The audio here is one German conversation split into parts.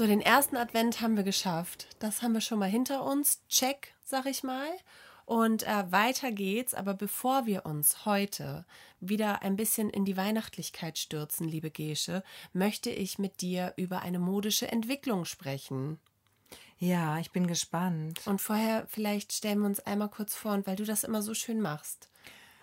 So, den ersten Advent haben wir geschafft. Das haben wir schon mal hinter uns. Check, sag ich mal. Und äh, weiter geht's, aber bevor wir uns heute wieder ein bisschen in die Weihnachtlichkeit stürzen, liebe Gesche, möchte ich mit dir über eine modische Entwicklung sprechen. Ja, ich bin gespannt. Und vorher vielleicht stellen wir uns einmal kurz vor, und weil du das immer so schön machst.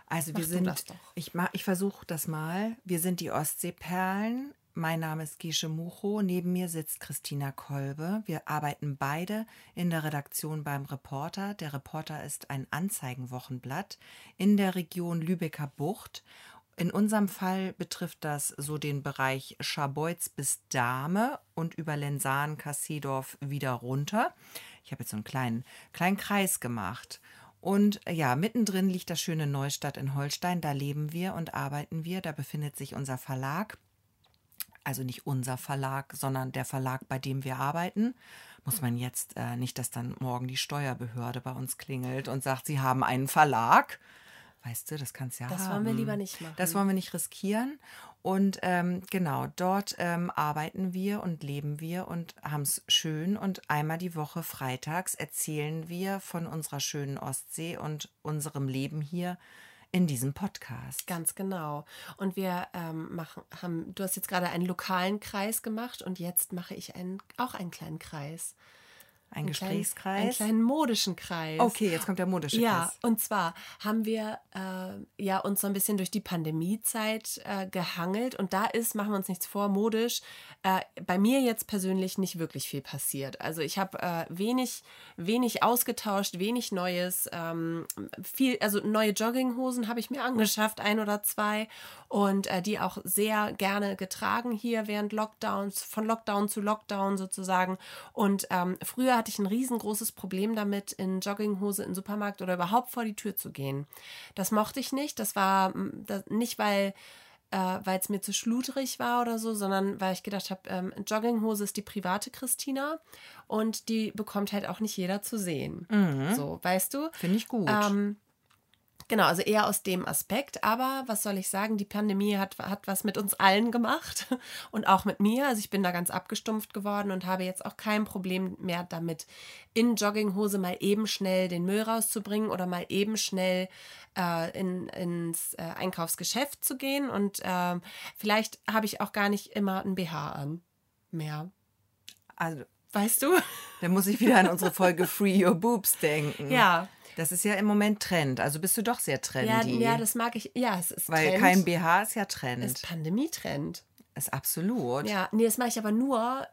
Also wir Mach du sind, das doch. ich, ich versuche das mal. Wir sind die Ostseeperlen. Mein Name ist Gesche Mucho. Neben mir sitzt Christina Kolbe. Wir arbeiten beide in der Redaktion beim Reporter. Der Reporter ist ein Anzeigenwochenblatt in der Region Lübecker Bucht. In unserem Fall betrifft das so den Bereich Scharbeutz bis Dahme und über Lensahn, Kassedorf wieder runter. Ich habe jetzt so einen kleinen, kleinen Kreis gemacht. Und ja, mittendrin liegt das schöne Neustadt in Holstein. Da leben wir und arbeiten wir. Da befindet sich unser Verlag. Also nicht unser Verlag, sondern der Verlag, bei dem wir arbeiten. Muss man jetzt äh, nicht, dass dann morgen die Steuerbehörde bei uns klingelt und sagt, sie haben einen Verlag. Weißt du, das kannst ja Das haben. wollen wir lieber nicht machen. Das wollen wir nicht riskieren. Und ähm, genau, dort ähm, arbeiten wir und leben wir und haben es schön. Und einmal die Woche freitags erzählen wir von unserer schönen Ostsee und unserem Leben hier in diesem Podcast. Ganz genau. Und wir ähm, machen, haben, du hast jetzt gerade einen lokalen Kreis gemacht und jetzt mache ich einen, auch einen kleinen Kreis. Ein Einen kleinen- Einen Gesprächskreis. kleinen modischen Kreis. Okay, jetzt kommt der modische Ja, Kreis. und zwar haben wir äh, ja uns so ein bisschen durch die Pandemiezeit äh, gehangelt und da ist, machen wir uns nichts vor, modisch äh, bei mir jetzt persönlich nicht wirklich viel passiert. Also ich habe äh, wenig, wenig ausgetauscht, wenig Neues, ähm, viel, also neue Jogginghosen habe ich mir angeschafft, ein oder zwei und äh, die auch sehr gerne getragen hier während Lockdowns, von Lockdown zu Lockdown sozusagen. Und ähm, früher hatte ich ein riesengroßes Problem damit, in Jogginghose in den Supermarkt oder überhaupt vor die Tür zu gehen. Das mochte ich nicht. Das war mm, das, nicht, weil äh, weil es mir zu schludrig war oder so, sondern weil ich gedacht habe, ähm, Jogginghose ist die private Christina und die bekommt halt auch nicht jeder zu sehen. So, weißt du? Finde ich gut. Ähm, genau, also eher aus dem Aspekt. Aber was soll ich sagen? Die Pandemie hat, hat was mit uns allen gemacht und auch mit mir. Also ich bin da ganz abgestumpft geworden und habe jetzt auch kein Problem mehr damit, in Jogginghose mal eben schnell den Müll rauszubringen oder mal eben schnell äh, in, ins äh, Einkaufsgeschäft zu gehen. Und ähm, vielleicht habe ich auch gar nicht immer ein BH an mehr. also, Weißt du? da muss ich wieder an unsere Folge Free Your Boobs denken. Ja. Das ist ja im Moment Trend. Also bist du doch sehr Ja, trendy. ja, das mag ich. Ja, es ist weil Trend. kein BH ist ja Trend. ist Pandemietrend. ist absolut. Ja, nee, das mache ich aber nur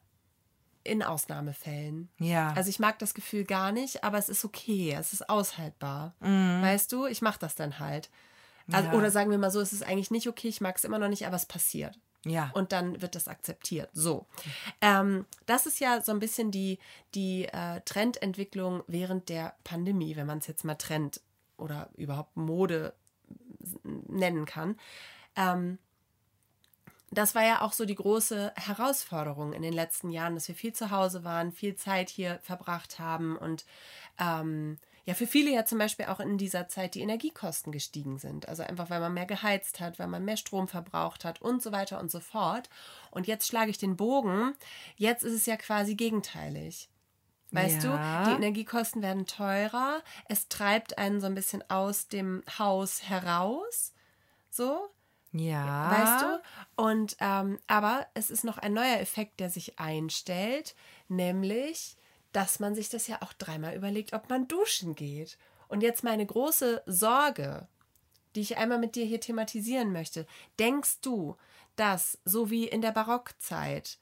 in Ausnahmefällen. Ja. Also ich mag das Gefühl gar nicht, aber es ist okay, es ist aushaltbar. Mhm. Weißt du, ich mache das dann halt. Also, Ja. Oder sagen wir mal so, es ist eigentlich nicht okay, ich mag es immer noch nicht, aber es passiert. Ja. Und dann wird das akzeptiert. So. Ähm, das ist ja so ein bisschen die, die äh, Trendentwicklung während der Pandemie, wenn man es jetzt mal Trend oder überhaupt Mode nennen kann. Ähm, das war ja auch so die große Herausforderung in den letzten Jahren, dass wir viel zu Hause waren, viel Zeit hier verbracht haben und ähm, ja, für viele ja zum Beispiel auch in dieser Zeit die Energiekosten gestiegen sind. Also einfach, weil man mehr geheizt hat, weil man mehr Strom verbraucht hat und so weiter und so fort. Und jetzt schlage ich den Bogen. Jetzt ist es ja quasi gegenteilig. Weißt Ja. du, die Energiekosten werden teurer. Es treibt einen so ein bisschen aus dem Haus heraus. So, ja. weißt du? Und ähm, aber es ist noch ein neuer Effekt, der sich einstellt, nämlich, dass man sich das ja auch dreimal überlegt, ob man duschen geht. Und jetzt meine große Sorge, die ich einmal mit dir hier thematisieren möchte. Denkst du, dass so wie in der Barockzeit,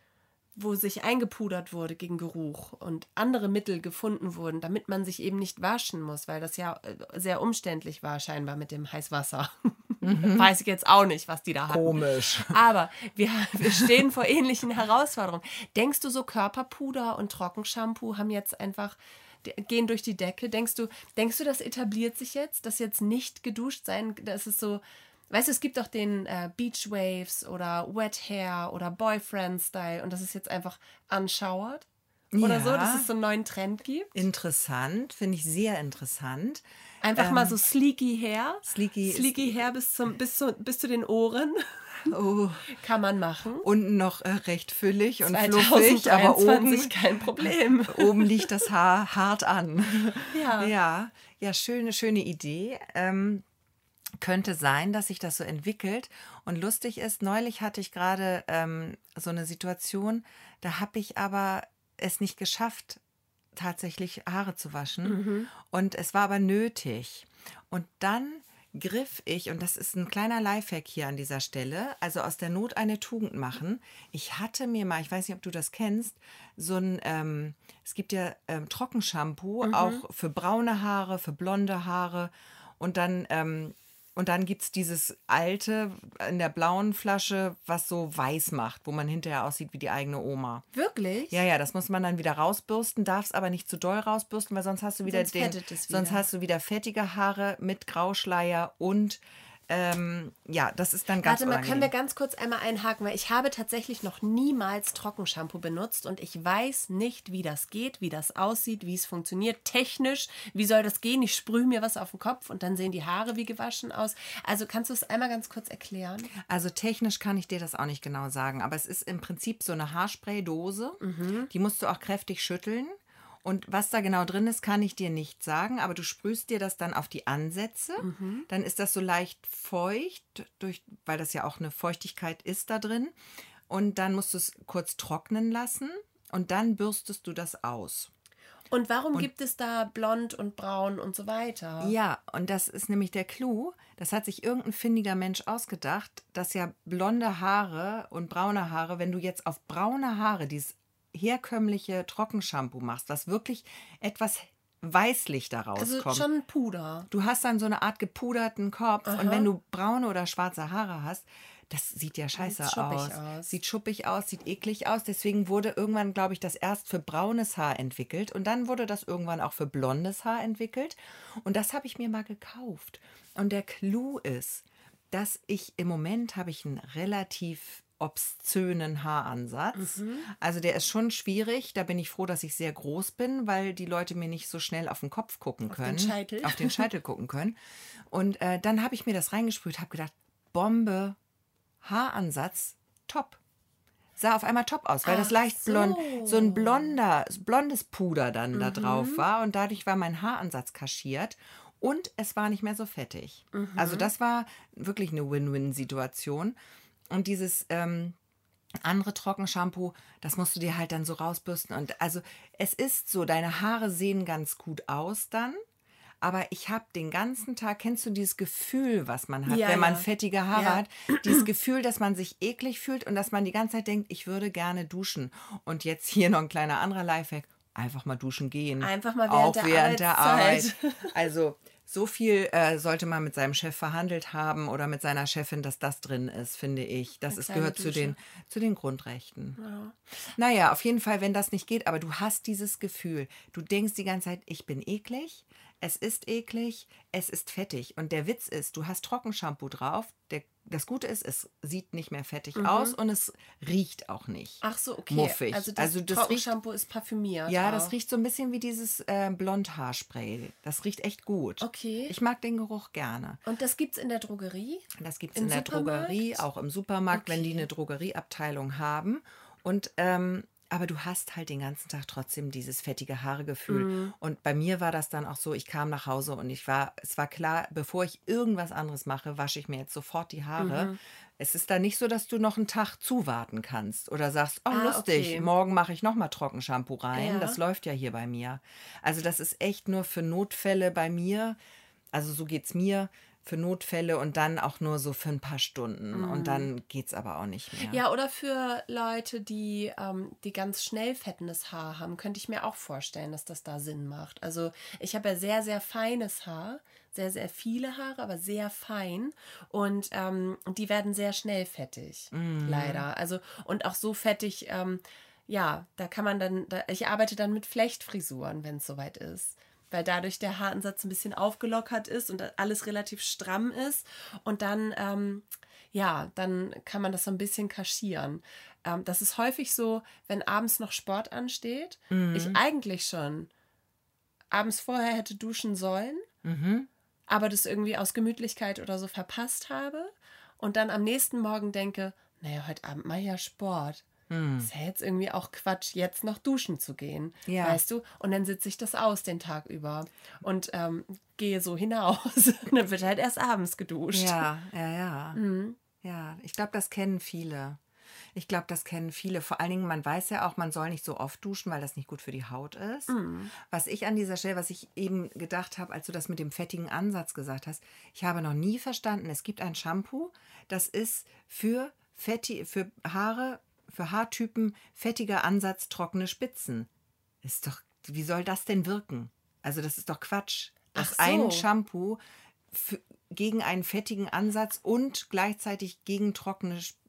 wo sich eingepudert wurde gegen Geruch und andere Mittel gefunden wurden, damit man sich eben nicht waschen muss, weil das ja äh, sehr umständlich war scheinbar mit dem Heißwasser. Weiß ich jetzt auch nicht, was die da hatten. Komisch. Aber wir, wir stehen vor ähnlichen Herausforderungen. Denkst du, so Körperpuder und Trockenshampoo haben jetzt einfach gehen durch die Decke? Denkst du, denkst du, das etabliert sich jetzt, dass jetzt nicht geduscht sein, das ist so, weißt du, es gibt doch den äh, Beach Waves oder Wet Hair oder Boyfriend Style und das ist jetzt einfach unshowered oder so, Ja. dass es so einen neuen Trend gibt. Interessant, finde ich sehr interessant. Einfach mal so sleeky Hair. Sleeky sleeky Hair bis, zum, bis, zu, bis zu den Ohren. Oh. Kann man machen. Unten noch äh, recht füllig und fluffig, aber oben kein Problem. Oben liegt das Haar hart an. Ja. Ja, ja schöne, schöne Idee. Ähm, könnte sein, dass sich das so entwickelt. Und lustig ist, neulich hatte ich gerade ähm, so eine Situation, da habe ich aber es nicht geschafft, tatsächlich Haare zu waschen. Mhm. Und es war aber nötig. Und dann griff ich, und das ist ein kleiner Lifehack hier an dieser Stelle, also aus der Not eine Tugend machen. Ich hatte mir mal, ich weiß nicht, ob du das kennst, so ein, ähm, es gibt ja ähm, Trockenshampoo, auch für braune Haare, für blonde Haare. Und dann ähm, und dann gibt es dieses alte in der blauen Flasche, was so weiß macht, wo man hinterher aussieht wie die eigene Oma. Wirklich? Ja, ja, das muss man dann wieder rausbürsten, darf es aber nicht zu doll rausbürsten, weil sonst hast du wieder Sonst den, wieder. sonst hast du wieder fettige Haare mit Grauschleier und ähm, ja, das ist dann ganz Warte mal, können wir unangenehm. ganz kurz einmal einhaken, weil ich habe tatsächlich noch niemals Trockenshampoo benutzt und ich weiß nicht, wie das geht, wie das aussieht, wie es funktioniert, technisch, wie soll das gehen? Ich sprühe mir was auf den Kopf und dann sehen die Haare wie gewaschen aus. Also kannst du es einmal ganz kurz erklären? Also technisch kann ich dir das auch nicht genau sagen, aber es ist im Prinzip so eine Haarspraydose. Die musst du auch kräftig schütteln. Und was da genau drin ist, kann ich dir nicht sagen, aber du sprühst dir das dann auf die Ansätze. Dann ist das so leicht feucht, durch, weil das ja auch eine Feuchtigkeit ist da drin. Und dann musst du es kurz trocknen lassen und dann bürstest du das aus. Und warum gibt es da blond und braun und so weiter? Ja, und das ist nämlich der Clou. Das hat sich irgendein findiger Mensch ausgedacht, dass ja blonde Haare und braune Haare, wenn du jetzt auf braune Haare dieses herkömmliche Trockenshampoo machst, was wirklich etwas weißlich daraus also kommt. schon Puder. Du hast dann so eine Art gepuderten Kopf und wenn du braune oder schwarze Haare hast, das sieht ja scheiße Sieht aus. aus. Sieht schuppig aus, sieht eklig aus. Deswegen wurde irgendwann, glaube ich, das erst für braunes Haar entwickelt und dann wurde das irgendwann auch für blondes Haar entwickelt. Und das habe ich mir mal gekauft. Und der Clou ist, dass ich im Moment habe ich einen relativ obszönen Haaransatz. Mhm. Also der ist schon schwierig. Da bin ich froh, dass ich sehr groß bin, weil die Leute mir nicht so schnell auf den Kopf gucken den können. Scheitel. Auf den Scheitel gucken können. Und äh, dann habe ich mir das reingesprüht, habe gedacht, Bombe, Haaransatz, top. Sah auf einmal top aus, weil das Ach leicht blond, so. so ein blonder, blondes Puder dann da Mhm. drauf war und dadurch war mein Haaransatz kaschiert und es war nicht mehr so fettig. Mhm. Also das war wirklich eine Win-Win-Situation. Und dieses ähm, andere Trockenshampoo, das musst du dir halt dann so rausbürsten. Und also es ist so, deine Haare sehen ganz gut aus dann. Aber ich habe den ganzen Tag, kennst du dieses Gefühl, was man hat, Ja, wenn man ja. fettige Haare Ja. hat? Dieses Gefühl, dass man sich eklig fühlt und dass man die ganze Zeit denkt, ich würde gerne duschen. Und jetzt hier noch ein kleiner anderer Lifehack. Einfach mal duschen gehen. Einfach mal Auch während der während der Arbeit. Arbeitszeit. Also so viel äh, sollte man mit seinem Chef verhandelt haben oder mit seiner Chefin, dass das drin ist, finde ich. Das ist, gehört zu den, zu den Grundrechten. Naja, auf jeden Fall, wenn das nicht geht, aber du hast dieses Gefühl, du denkst die ganze Zeit, ich bin eklig, es ist eklig, es ist fettig. Und der Witz ist, du hast Trockenshampoo drauf. Der, das Gute ist, es sieht nicht mehr fettig aus und es riecht auch nicht. Ach so, okay. Muffig. Also das, Also das Trockenshampoo ist parfümiert. Ja, auch. das riecht so ein bisschen wie dieses äh, Blondhaarspray. Das riecht echt gut. Okay. Ich mag den Geruch gerne. Und das gibt es in der Drogerie? Das gibt es Im in der Supermarkt? Drogerie, auch im Supermarkt, wenn die Okay. eine Drogerieabteilung haben. Und ähm, aber du hast halt den ganzen Tag trotzdem dieses fettige Haaregefühl. Mhm. Und bei mir war das dann auch so, ich kam nach Hause und ich war, es war klar, bevor ich irgendwas anderes mache, wasche ich mir jetzt sofort die Haare. Mhm. Es ist da nicht so, dass du noch einen Tag zuwarten kannst oder sagst, oh Ah, lustig, okay. morgen mache ich nochmal Trockenshampoo rein. Ja. Das läuft ja hier bei mir. Also das ist echt nur für Notfälle bei mir. Also so geht es mir für Notfälle und dann auch nur so für ein paar Stunden. Und dann geht es aber auch nicht mehr. Mhm. Ja, oder für Leute, die, ähm, die ganz schnell fettendes Haar haben, könnte ich mir auch vorstellen, dass das da Sinn macht. Also ich habe ja sehr, sehr feines Haar, sehr, sehr viele Haare, aber sehr fein. Und ähm, die werden sehr schnell fettig, leider. Also und auch so fettig, ähm, ja, da kann man dann, da, ich arbeite dann mit Flechtfrisuren, wenn es soweit ist. Weil dadurch der Haaransatz ein bisschen aufgelockert ist und alles relativ stramm ist. Und dann, ähm, ja, dann kann man das so ein bisschen kaschieren. Ähm, das ist häufig so, wenn abends noch Sport ansteht, ich eigentlich schon abends vorher hätte duschen sollen, aber das irgendwie aus Gemütlichkeit oder so verpasst habe. und dann am nächsten Morgen denke, naja, heute Abend mal ja Sport. Hm. Ist ja jetzt irgendwie auch Quatsch, jetzt noch duschen zu gehen. Ja. Weißt du? Und dann sitze ich das aus den Tag über und ähm, gehe so hinaus. Und dann wird halt erst abends geduscht. Ja, ja, ja. Ja, ich glaube, das kennen viele. Ich glaube, das kennen viele. Vor allen Dingen, man weiß ja auch, man soll nicht so oft duschen, weil das nicht gut für die Haut ist. Was ich an dieser Stelle, was ich eben gedacht habe, als du das mit dem fettigen Ansatz gesagt hast, ich habe noch nie verstanden, es gibt ein Shampoo, das ist für, fetti, für Haare, für Haartypen fettiger Ansatz, trockene Spitzen. Ist doch, wie soll das denn wirken? Also, das ist doch Quatsch. Dass Ach so. ein Shampoo gegen einen fettigen Ansatz und gleichzeitig gegen trockene Spitzen.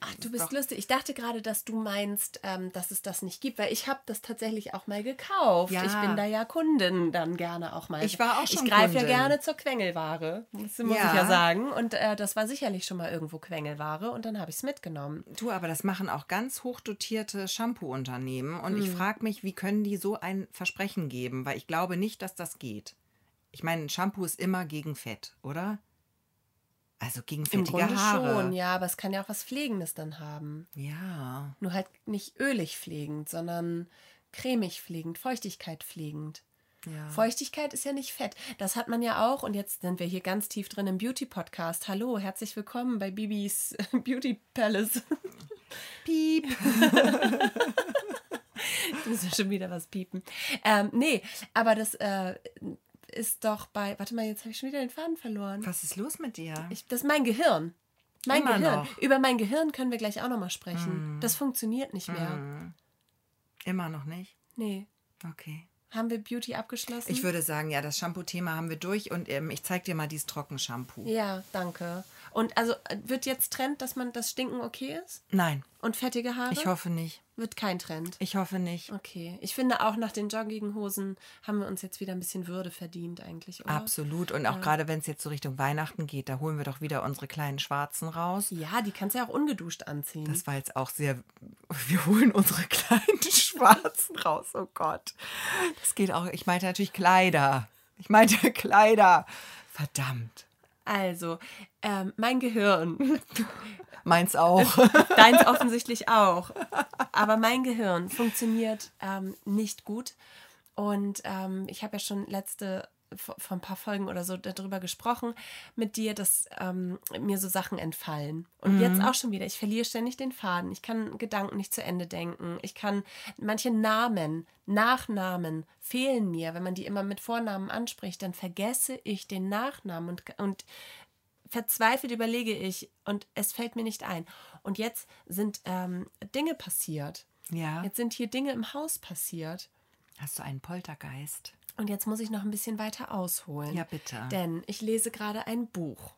Ach, du bist lustig. Ich dachte gerade, dass du meinst, ähm, dass es das nicht gibt, weil ich habe das tatsächlich auch mal gekauft. Ja. Ich bin da ja Kundin dann gerne auch mal. Ich war auch schon Ich greife ja gerne zur Quengelware, das muss Ja. ich ja sagen. Und äh, das war sicherlich schon mal irgendwo Quengelware und dann habe ich es mitgenommen. Du, aber das machen auch ganz hochdotierte Shampoo-Unternehmen. Und Hm. ich frage mich, wie können die so ein Versprechen geben? Weil ich glaube nicht, dass das geht. Ich meine, ein Shampoo ist immer gegen Fett, oder? Also gegen Im fettige Grunde Haare. schon, ja, aber es kann ja auch was Pflegendes dann haben. Ja. Nur halt nicht ölig pflegend, sondern cremig pflegend, Feuchtigkeit pflegend. ja. Feuchtigkeit ist ja nicht Fett. Das hat man ja auch. Und jetzt sind wir hier ganz tief drin im Beauty-Podcast. Hallo, herzlich willkommen bei Bibis Beauty Palace. Piep. Jetzt müssen wir schon wieder was piepen. Ähm, nee, aber das äh, ist doch bei. Warte mal, jetzt habe ich schon wieder den Faden verloren. Was ist los mit dir? Ich, das ist mein Gehirn. Mein Immer Gehirn. noch. Über mein Gehirn können wir gleich auch nochmal sprechen. Das funktioniert nicht mehr. Hm. Immer noch nicht? Nee. Okay. Haben wir Beauty abgeschlossen? Ich würde sagen, ja, das Shampoo-Thema haben wir durch und ähm, ich zeige dir mal dieses Trockenshampoo. ja, danke. Und also äh, wird jetzt Trend, dass man das Stinken okay ist? Nein, Und fettige Haare? ich hoffe nicht. Wird kein Trend. Ich hoffe nicht. Okay. Ich finde auch nach den Jogginghosen haben wir uns jetzt wieder ein bisschen Würde verdient eigentlich, oder? Absolut. Und auch gerade wenn es jetzt so Richtung Weihnachten geht, da holen wir doch wieder unsere kleinen Schwarzen raus. Ja, die kannst du ja auch ungeduscht anziehen. Das war jetzt auch sehr. Wir holen unsere kleinen Schwarzen raus. Oh Gott. Das geht auch. Ich meinte natürlich Kleider. Ich meinte Kleider. Verdammt. Also, ähm, mein Gehirn, Meins auch. deins offensichtlich auch, aber mein Gehirn funktioniert ähm, nicht gut. Und ähm, ich habe ja schon letzte, vor, vor ein paar Folgen oder so darüber gesprochen mit dir, dass ähm, mir so Sachen entfallen. Und jetzt auch schon wieder. Ich verliere ständig den Faden. Ich kann Gedanken nicht zu Ende denken. Ich kann manche Namen, Nachnamen fehlen mir. Wenn man die immer mit Vornamen anspricht, dann vergesse ich den Nachnamen und, und verzweifelt überlege ich und es fällt mir nicht ein. Und jetzt sind ähm, Dinge passiert. Ja. Jetzt sind hier Dinge im Haus passiert. Hast du einen Poltergeist? Und jetzt muss ich noch ein bisschen weiter ausholen. Ja, bitte. Denn ich lese gerade ein Buch.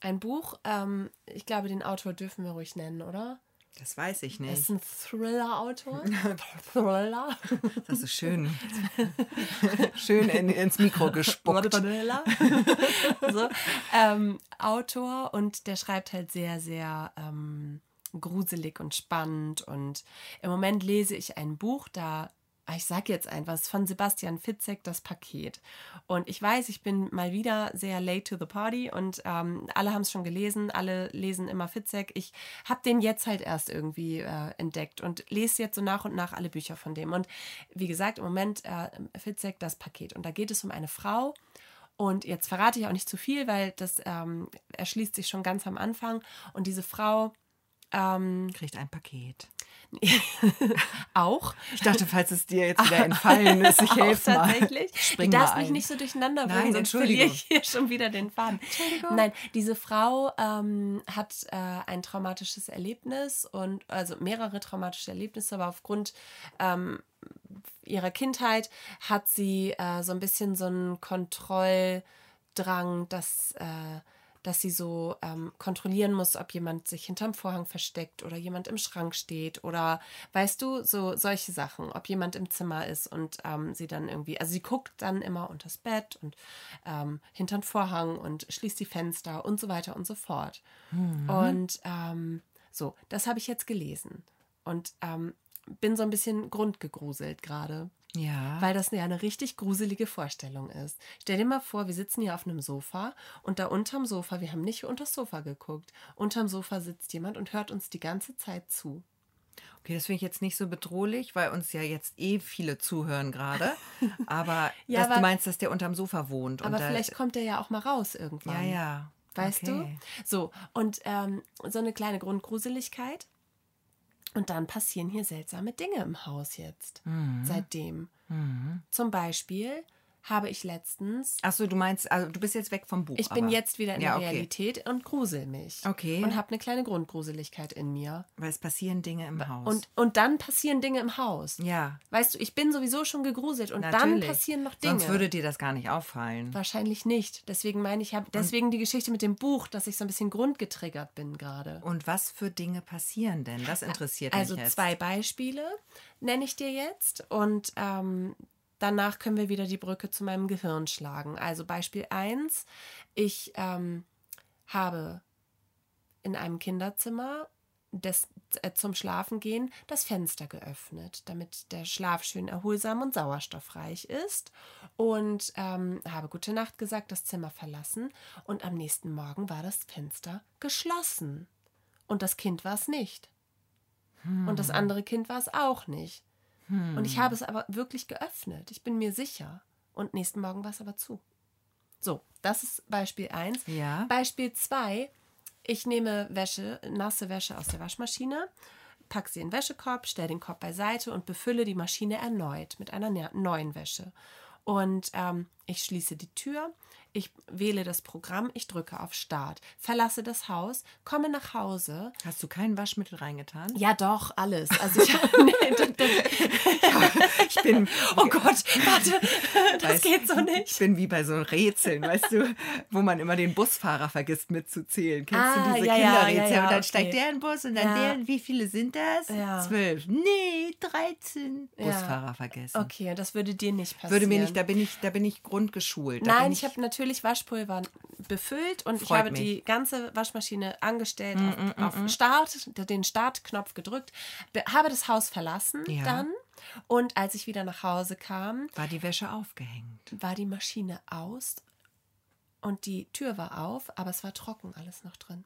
Ein Buch, ähm, ich glaube, den Autor dürfen wir ruhig nennen, oder? Das weiß ich nicht. ist ein Thriller-Autor. Thriller. Das ist schön. schön in, ins Mikro gespuckt. Thriller. so, ähm, Autor und der schreibt halt sehr, sehr ähm, gruselig und spannend. Und im Moment lese ich ein Buch, da ich sage jetzt einfach, es ist von Sebastian Fitzek, das Paket. Und ich weiß, ich bin mal wieder sehr late to the party und ähm, alle haben es schon gelesen, alle lesen immer Fitzek. Ich habe den jetzt halt erst irgendwie äh, entdeckt und lese jetzt so nach und nach alle Bücher von dem. Und wie gesagt, im Moment äh, Fitzek, das Paket. Und da geht es um eine Frau, und jetzt verrate ich auch nicht zu viel, weil das ähm, erschließt sich schon ganz am Anfang. Und diese Frau ähm, Kriegt ein Paket. auch. Ich dachte, falls es dir jetzt wieder entfallen ist, ich helfe mal. tatsächlich. Spring du darfst mal mich nicht so durcheinander Nein, bringen, sonst verliere Entschuldigung. ich hier schon wieder den Faden. Nein, diese Frau ähm, hat äh, ein traumatisches Erlebnis und also mehrere traumatische Erlebnisse, aber aufgrund ähm, ihrer Kindheit hat sie äh, so ein bisschen so einen Kontrolldrang, dass, äh, dass sie so ähm, kontrollieren muss, ob jemand sich hinterm Vorhang versteckt oder jemand im Schrank steht oder weißt du, so solche Sachen, ob jemand im Zimmer ist und ähm, sie dann irgendwie, also sie guckt dann immer unters Bett und ähm, hinterm Vorhang und schließt die Fenster und so weiter und so fort. Und ähm, so, das habe ich jetzt gelesen und ähm, bin so ein bisschen grundgegruselt gerade. Ja. Weil das ja eine richtig gruselige Vorstellung ist. Stell dir mal vor, wir sitzen hier auf einem Sofa und da unterm Sofa, wir haben nicht unter das Sofa geguckt, unterm Sofa sitzt jemand und hört uns die ganze Zeit zu. Okay, das finde ich jetzt nicht so bedrohlich, weil uns ja jetzt eh viele zuhören gerade. Aber, Ja, dass aber- du meinst, dass der unterm Sofa wohnt. Aber vielleicht kommt der ja auch mal raus irgendwann. Ja, ja. Weißt okay. du? So, und ähm, so eine kleine Grundgruseligkeit. Und dann passieren hier seltsame Dinge im Haus jetzt. Mhm. Seitdem. Zum Beispiel habe ich letztens. Achso, du meinst, also du bist jetzt weg vom Buch. Ich bin aber. jetzt wieder in Ja, der okay. Realität und grusel mich. Okay. Und habe eine kleine Grundgruseligkeit in mir. Weil es passieren Dinge im Haus. Und, und dann passieren Dinge im Haus. ja, Weißt du, ich bin sowieso schon gegruselt und dann natürlich. passieren noch Dinge. Sonst würde dir das gar nicht auffallen. Wahrscheinlich nicht. Deswegen meine ich, hab, deswegen die Geschichte mit dem Buch, dass ich so ein bisschen grundgetriggert bin gerade. Und was für Dinge passieren denn? Das interessiert Also mich jetzt. zwei Beispiele nenne ich dir jetzt und ähm, danach können wir wieder die Brücke zu meinem Gehirn schlagen. Also Beispiel 1, ich ähm, habe in einem Kinderzimmer des, äh, zum Schlafen gehen das Fenster geöffnet, damit der Schlaf schön erholsam und sauerstoffreich ist. Und ähm, habe gute Nacht gesagt, das Zimmer verlassen. Und am nächsten Morgen war das Fenster geschlossen. Und das Kind war es nicht. Und das andere Kind war es auch nicht. Und ich habe es aber wirklich geöffnet. Ich bin mir sicher. Und nächsten Morgen war es aber zu. So, das ist Beispiel 1. Ja. Beispiel 2. Ich nehme Wäsche, nasse Wäsche aus der Waschmaschine, packe sie in den Wäschekorb, stelle den Korb beiseite und befülle die Maschine erneut mit einer ne- neuen Wäsche. Und ähm, ich schließe die Tür, ich wähle das Programm, ich drücke auf Start, verlasse das Haus, komme nach Hause. Hast du kein Waschmittel reingetan? Ja, doch, alles. Also ich, nee, das, das, Ich bin, oh Gott, warte, das Weiß- geht so nicht. ich bin wie bei so Rätseln, weißt du, wo man immer den Busfahrer vergisst mitzuzählen. Kennst Ah, du diese ja, Kinderrätsel? ja, ja, und dann okay. steigt der in den Bus und dann der, wie viele sind das? Zwölf. Nee, 13. Ja. Busfahrer vergessen. Okay, das würde dir nicht passieren. Würde mir nicht, da bin ich, da bin ich grundgeschult. Da Nein, bin ich habe natürlich Waschpulver befüllt und ich Freut habe mich. Mm, die ganze Waschmaschine angestellt, auf, auf Start, den Startknopf gedrückt, be- habe das Haus verlassen Ja. dann und als ich wieder nach Hause kam, war die Wäsche aufgehängt. war die Maschine aus und die Tür war auf, aber es war trocken alles noch drin.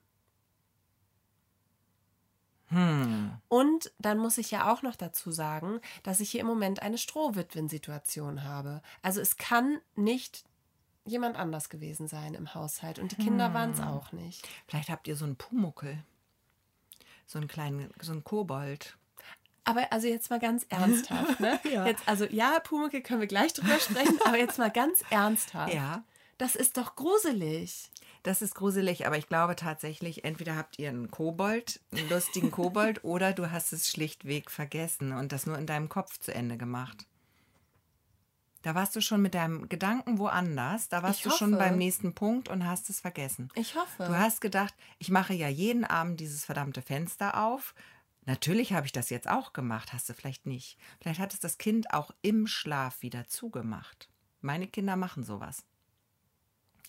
Hm. Und dann muss ich ja auch noch dazu sagen, dass ich hier im Moment eine Strohwitwen-Situation habe. Also es kann nicht jemand anders gewesen sein im Haushalt und die Kinder waren es auch nicht. Vielleicht habt ihr so einen Pumuckel. So einen kleinen, so einen Kobold. Aber also jetzt mal ganz ernsthaft, ne? Ja. Jetzt, also ja, Pumuckel können wir gleich drüber sprechen, aber jetzt mal ganz ernsthaft. Ja. Das ist doch gruselig. Das ist gruselig, aber ich glaube tatsächlich, entweder habt ihr einen Kobold, einen lustigen Kobold, oder du hast es schlichtweg vergessen und das nur in deinem Kopf zu Ende gemacht. Da warst du schon mit deinem Gedanken woanders, da warst Ich du schon hoffe. beim nächsten Punkt und hast es vergessen. Ich hoffe. Du hast gedacht, ich mache ja jeden Abend dieses verdammte Fenster auf. Natürlich habe ich das jetzt auch gemacht, hast du vielleicht nicht. Vielleicht hat es das Kind auch im Schlaf wieder zugemacht. Meine Kinder machen sowas.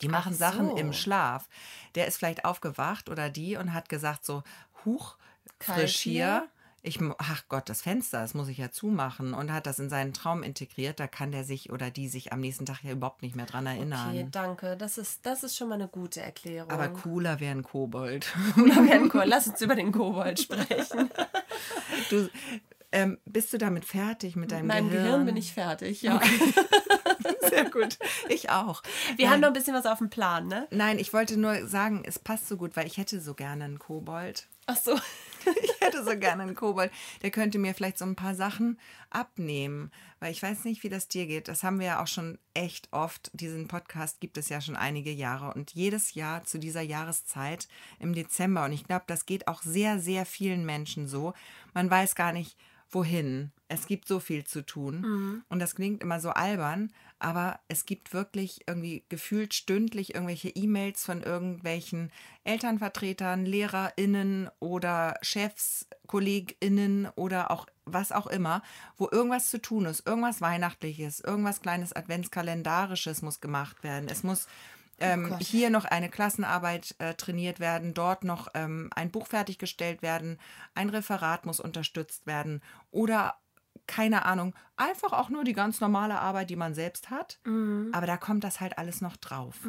Die machen Ach Sachen so. im Schlaf. Der ist vielleicht aufgewacht oder die und hat gesagt so, huch, Kalt frisch hier. hier? Ich, ach Gott, das Fenster, das muss ich ja zumachen und hat das in seinen Traum integriert. Da kann der sich oder die sich am nächsten Tag ja überhaupt nicht mehr dran erinnern. okay, danke. Das ist, das ist schon mal eine gute Erklärung. Aber cooler wäre ein Kobold. Cooler werden Ko- Lass uns über den Kobold sprechen. Du, ähm, bist du damit fertig mit deinem Mit meinem Gehirn? Gehirn bin ich fertig, ja. Sehr gut. Ich auch. Wir Nein. haben noch ein bisschen was auf dem Plan, ne? Nein, ich wollte nur sagen, es passt so gut, weil ich hätte so gerne einen Kobold. Ach so. Ich hätte so gerne einen Kobold. Der könnte mir vielleicht so ein paar Sachen abnehmen, weil ich weiß nicht, wie das dir geht. Das haben wir ja auch schon echt oft. Diesen Podcast gibt es ja schon einige Jahre und jedes Jahr zu dieser Jahreszeit im Dezember. Und ich glaube, das geht auch sehr, sehr vielen Menschen so. Man weiß gar nicht, wohin. Es gibt so viel zu tun. Und das klingt immer so albern, aber es gibt wirklich irgendwie gefühlt stündlich irgendwelche E-Mails von irgendwelchen Elternvertretern, LehrerInnen oder Chefs, KollegInnen oder auch was auch immer, wo irgendwas zu tun ist, irgendwas Weihnachtliches, irgendwas kleines Adventskalendarisches muss gemacht werden. Es muss ähm, Gott. hier noch eine Klassenarbeit äh, trainiert werden, dort noch ähm, ein Buch fertiggestellt werden, ein Referat muss unterstützt werden oder keine Ahnung, einfach auch nur die ganz normale Arbeit, die man selbst hat. Aber da kommt das halt alles noch drauf.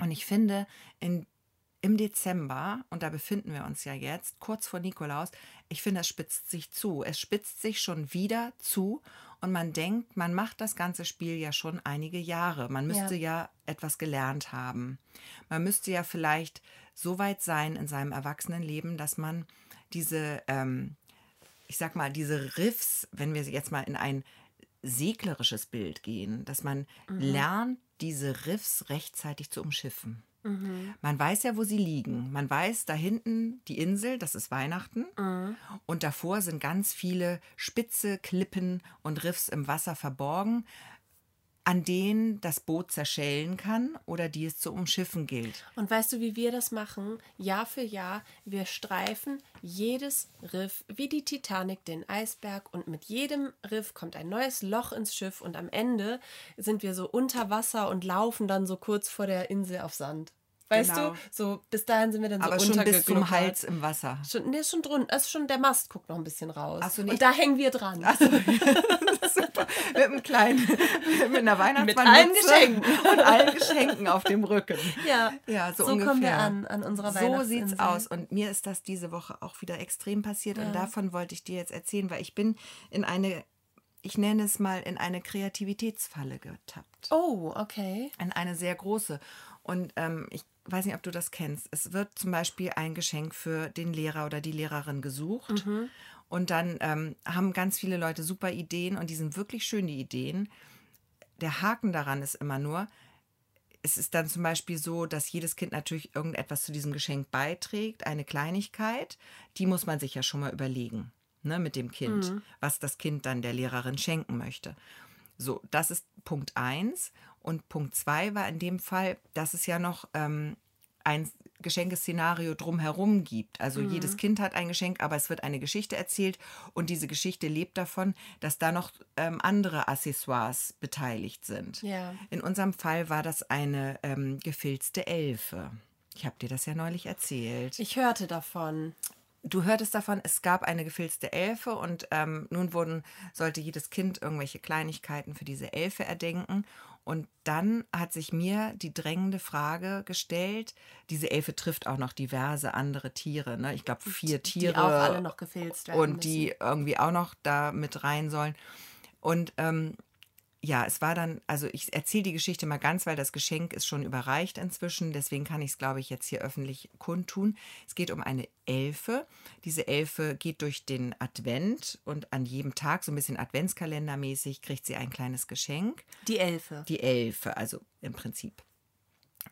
Und ich finde, in, im Dezember, und da befinden wir uns ja jetzt, kurz vor Nikolaus, ich finde, es spitzt sich zu. Es spitzt sich schon wieder zu und man denkt, man macht das ganze Spiel ja schon einige Jahre. Man müsste ja, ja etwas gelernt haben. Man müsste ja vielleicht so weit sein in seinem Erwachsenenleben, dass man diese, ähm, ich sag mal, diese Riffs, wenn wir jetzt mal in ein seglerisches Bild gehen, dass man mhm. lernt, diese Riffs rechtzeitig zu umschiffen. Mhm. Man weiß ja, wo sie liegen. Man weiß, da hinten die Insel, das ist Weihnachten. Mhm. Und davor sind ganz viele spitze Klippen und Riffs im Wasser verborgen an denen das Boot zerschellen kann oder die es zu umschiffen gilt. Und weißt du, wie wir das machen? Jahr für Jahr, wir streifen jedes Riff wie die Titanic den Eisberg und mit jedem Riff kommt ein neues Loch ins Schiff und am Ende sind wir so unter Wasser und laufen dann so kurz vor der Insel auf Sand. Weißt genau. du? So, bis dahin sind wir dann Aber so schon bis zum Hals im Wasser. Schon, nee, schon drunter. Also schon der Mast guckt noch ein bisschen raus. Ach so, nicht. Und da hängen wir dran. Ach so. Super. Mit einem kleinen, mit einer Weihnachtsmann Mit allen Geschenken. Und allen Geschenken auf dem Rücken. Ja, ja so, so ungefähr. kommen wir an, an unserer So sieht's aus. Und mir ist das diese Woche auch wieder extrem passiert. Ja. Und davon wollte ich dir jetzt erzählen, weil ich bin in eine ich nenne es mal, in eine Kreativitätsfalle getappt. Oh, okay. In eine sehr große. Und ähm, ich weiß nicht, ob du das kennst. Es wird zum Beispiel ein Geschenk für den Lehrer oder die Lehrerin gesucht. Mhm. Und dann ähm, haben ganz viele Leute super Ideen und die sind wirklich schön, die Ideen. Der Haken daran ist immer nur, es ist dann zum Beispiel so, dass jedes Kind natürlich irgendetwas zu diesem Geschenk beiträgt, eine Kleinigkeit, die muss man sich ja schon mal überlegen, ne, mit dem Kind, mhm. was das Kind dann der Lehrerin schenken möchte. So, das ist Punkt 1. Und Punkt 2 war in dem Fall, dass es ja noch ähm, ein Geschenkeszenario drumherum gibt. Also mhm. jedes Kind hat ein Geschenk, aber es wird eine Geschichte erzählt und diese Geschichte lebt davon, dass da noch ähm, andere Accessoires beteiligt sind. Ja. In unserem Fall war das eine ähm, gefilzte Elfe. Ich habe dir das ja neulich erzählt. Ich hörte davon du hörtest davon, es gab eine gefilzte Elfe und ähm, nun wurden, sollte jedes Kind irgendwelche Kleinigkeiten für diese Elfe erdenken. Und dann hat sich mir die drängende Frage gestellt, diese Elfe trifft auch noch diverse andere Tiere, ne? ich glaube vier Tiere. Die auch alle noch gefilzt werden Und müssen. die irgendwie auch noch da mit rein sollen. Und ähm, ja, es war dann, also ich erzähle die Geschichte mal ganz, weil das Geschenk ist schon überreicht inzwischen. Deswegen kann ich es, glaube ich, jetzt hier öffentlich kundtun. Es geht um eine Elfe. Diese Elfe geht durch den Advent und an jedem Tag, so ein bisschen Adventskalendermäßig, kriegt sie ein kleines Geschenk. Die Elfe. Die Elfe, also im Prinzip.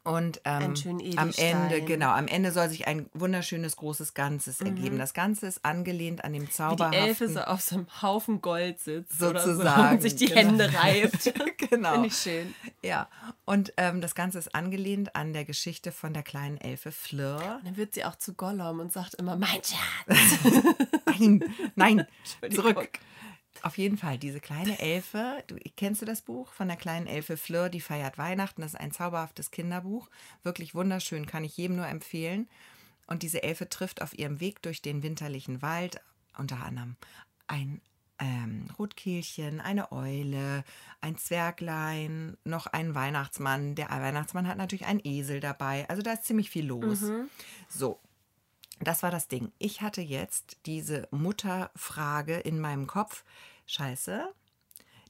Und ähm, am Ende, genau, am Ende soll sich ein wunderschönes großes Ganzes mhm. ergeben. Das Ganze ist angelehnt an dem. Wie die Elfe so auf so einem Haufen Gold sitzt sozusagen so und sich die genau. Hände reibt. genau. Finde ich schön. Ja, und ähm, das Ganze ist angelehnt an der Geschichte von der kleinen Elfe Fleur. Und dann wird sie auch zu Gollum und sagt immer, mein Schatz. nein, nein, zurück. Auf jeden Fall, diese kleine Elfe, du, kennst du das Buch von der kleinen Elfe Fleur, die feiert Weihnachten? Das ist ein zauberhaftes Kinderbuch. Wirklich wunderschön, kann ich jedem nur empfehlen. Und diese Elfe trifft auf ihrem Weg durch den winterlichen Wald unter anderem ein ähm, Rotkehlchen, eine Eule, ein Zwerglein, noch ein Weihnachtsmann. Der Weihnachtsmann hat natürlich einen Esel dabei. Also da ist ziemlich viel los. Mhm. So, das war das Ding. Ich hatte jetzt diese Mutterfrage in meinem Kopf scheiße,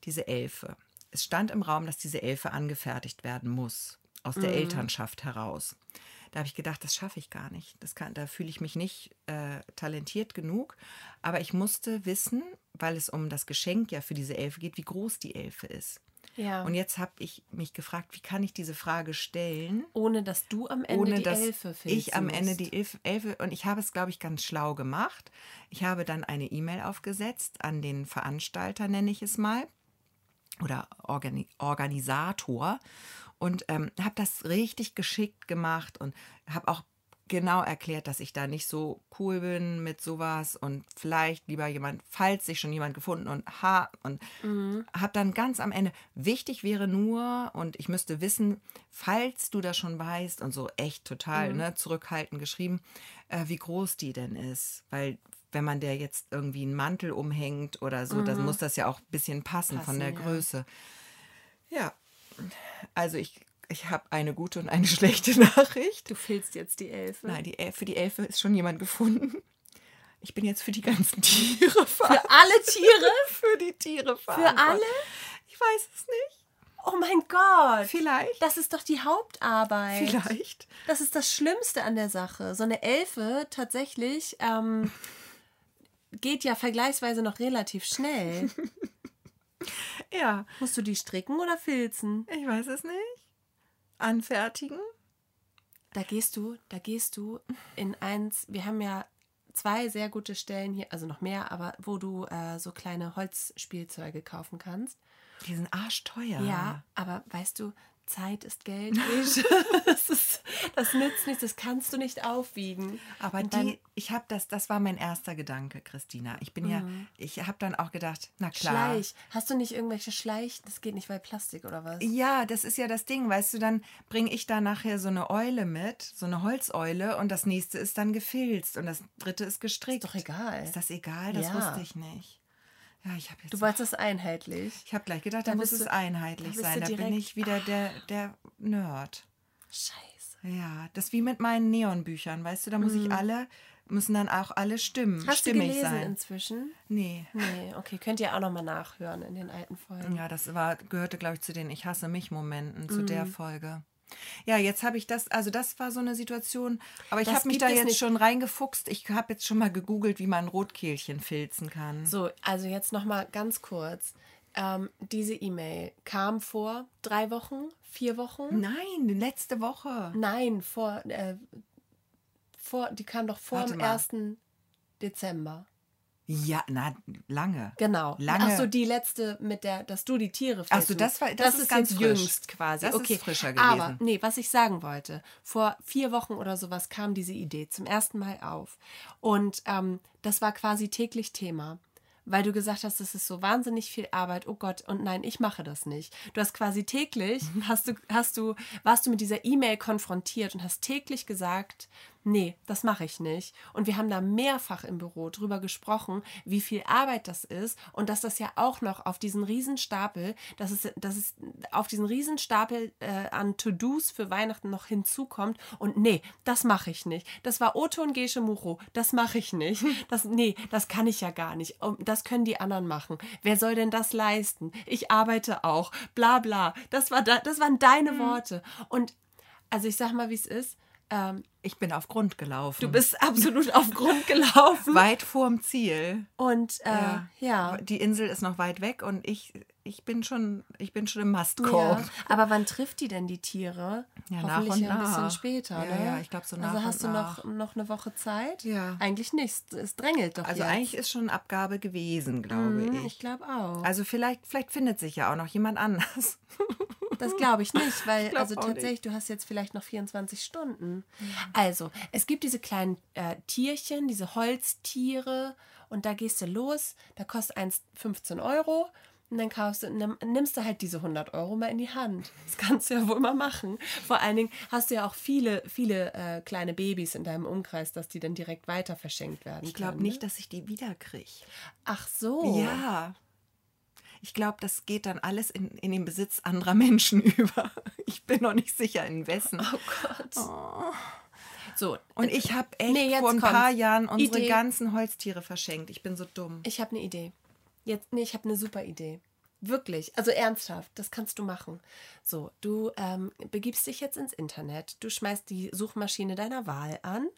diese Elfe. Es stand im Raum, dass diese Elfe angefertigt werden muss, aus der mhm. Elternschaft heraus. Da habe ich gedacht, das schaffe ich gar nicht. Das kann, da fühle ich mich nicht äh, talentiert genug. Aber ich musste wissen, weil es um das Geschenk ja für diese Elfe geht, wie groß die Elfe ist. Ja. Und jetzt habe ich mich gefragt, wie kann ich diese Frage stellen? Ohne dass du am Ende ohne, die dass Elfe findest. Ich am Ende die Elfe, Elfe und ich habe es, glaube ich, ganz schlau gemacht. Ich habe dann eine E-Mail aufgesetzt an den Veranstalter, nenne ich es mal, oder Organi Organisator und ähm, habe das richtig geschickt gemacht und habe auch genau erklärt, dass ich da nicht so cool bin mit sowas und vielleicht lieber jemand, falls sich schon jemand gefunden und ha und mhm. habe dann ganz am Ende, wichtig wäre nur und ich müsste wissen, falls du das schon weißt und so echt total mhm. ne, zurückhaltend geschrieben, äh, wie groß die denn ist, weil wenn man der jetzt irgendwie einen Mantel umhängt oder so, dann muss das ja auch ein bisschen passen, von Mhm. Passen, der ja. Größe. Ja, also ich, ich habe eine gute und eine schlechte Nachricht. Du filzt jetzt die Elfe. Nein, die, El- für die Elfe ist schon jemand gefunden. Ich bin jetzt für die ganzen Tiere Für alle Tiere? Für die Tiere Für alle? Ich weiß es nicht. Oh mein Gott. Vielleicht. Das ist doch die Hauptarbeit. Vielleicht. Das ist das Schlimmste an der Sache. So eine Elfe tatsächlich ähm, geht ja vergleichsweise noch relativ schnell. Ja, Musst du die stricken oder filzen? ich weiß es nicht. Anfertigen? Da gehst du, da gehst du in eins. Wir haben ja zwei sehr gute Stellen hier, also noch mehr, aber wo du äh, so kleine Holzspielzeuge kaufen kannst. Die sind arschteuer. Ja, aber weißt du, Zeit ist Geld. Das, ist, das nützt nichts, das kannst du nicht aufwiegen. Aber Und dann die, ich habe das, das war mein erster Gedanke, Christina. Ich bin ja, ich habe dann auch gedacht, na klar. Schleich. Hast du nicht irgendwelche Schleich? Das geht nicht, weil Plastik oder was? Ja, das ist ja das Ding, weißt du, dann bringe ich da nachher so eine Eule mit, so eine Holzeule und das nächste ist dann gefilzt und das dritte ist gestrickt. Ist doch egal. Ist das egal? Das Ja. wusste ich nicht. Ja, ich habe jetzt Du wolltest das einheitlich. Ich habe gleich gedacht, da, Da muss bist es du- einheitlich sein. du Da bin ich wieder der, der Nerd. Scheiße. Ja, das ist wie mit meinen Neonbüchern, weißt du, da muss ich alle, müssen dann auch alle stimmen, Mhm. Hast du stimmig gelesen sein. inzwischen? Nee. Nee, okay, könnt ihr auch nochmal nachhören in den alten Folgen. Ja, das war, gehörte, glaube ich, zu den Ich hasse mich Momenten, zu Mhm. der Folge. Ja, jetzt habe ich das, also das war so eine Situation, aber ich habe mich da jetzt nicht. schon reingefuchst. Ich habe jetzt schon mal gegoogelt, wie man Rotkehlchen filzen kann. So, also jetzt nochmal ganz kurz. Ähm, diese E-Mail kam vor drei Wochen, vier Wochen? Nein, letzte Woche. Nein, vor, äh, vor, die kam doch vor Warte dem mal. 1. Dezember. Ja, na, lange. Genau. Lange. Ach so, die letzte mit der, dass du die Tiere Ach so, das war- das ist ganz jetzt frisch. jüngst quasi. Das ist okay. frischer Aber gewesen. nee, was ich sagen wollte, vor vier Wochen oder sowas kam diese Idee zum ersten Mal auf und ähm, das war quasi täglich Thema. Weil du gesagt hast, das ist so wahnsinnig viel Arbeit. Oh Gott, und nein, ich mache das nicht. Du hast quasi täglich, hast du, hast du, warst du mit dieser E-Mail konfrontiert und hast täglich gesagt, nee, das mache ich nicht. Und wir haben da mehrfach im Büro drüber gesprochen, wie viel Arbeit das ist und dass das ja auch noch auf diesen Riesenstapel, dass es, dass es auf diesen Riesenstapel äh, an To-Dos für Weihnachten noch hinzukommt. Und nee, das mache ich nicht. Das war Otto und Gesche Mucho. Das mache ich nicht. Das, nee, das kann ich ja gar nicht. Das können die anderen machen. Wer soll denn das leisten? Ich arbeite auch. Bla bla. Das, war da, das waren deine Worte. Und also ich sag mal, wie es ist. Ähm, Ich bin auf Grund gelaufen. du bist absolut auf Grund gelaufen. weit vorm Ziel. Und äh, ja. ja. Die Insel ist noch weit weg und ich, ich bin schon, ich bin schon im Mastkorb. Ja, aber wann trifft die denn die Tiere? Ja, nach Hoffentlich und ja ein bisschen nach. später, Ja, ne? ja, ich glaub, so nach Also und hast du nach. noch, noch eine Woche Zeit? Ja. Eigentlich nicht. Es drängelt doch Also jetzt. eigentlich ist schon Abgabe gewesen, glaube Mhm, ich. ich glaube auch. Also vielleicht, vielleicht findet sich ja auch noch jemand anders. Das glaube ich nicht, weil glaub also tatsächlich, du hast jetzt vielleicht noch 24 Stunden. Also, es gibt diese kleinen äh, Tierchen, diese Holztiere und da gehst du los, da kostet eins 15 Euro und dann kaufst du, nimm, nimmst du halt diese 100 Euro mal in die Hand. Das kannst du ja wohl mal machen. Vor allen Dingen hast du ja auch viele, viele äh, kleine Babys in deinem Umkreis, dass die dann direkt weiter verschenkt werden. Ich glaube nicht, Ne? dass ich die wiederkriege. Ach so. Ja. Ich glaube, das geht dann alles in, in den Besitz anderer Menschen über. Ich bin noch nicht sicher, in wessen. Oh Gott. So, Und ich habe echt Nee, vor ein paar kommt's. Jahren unsere Idee. ganzen Holztiere verschenkt. Ich bin so dumm. Ich habe eine Idee. Jetzt, nee, ich habe eine super Idee. Wirklich, also ernsthaft, das kannst du machen. So, du ähm, begibst dich jetzt ins Internet, du schmeißt die Suchmaschine deiner Wahl an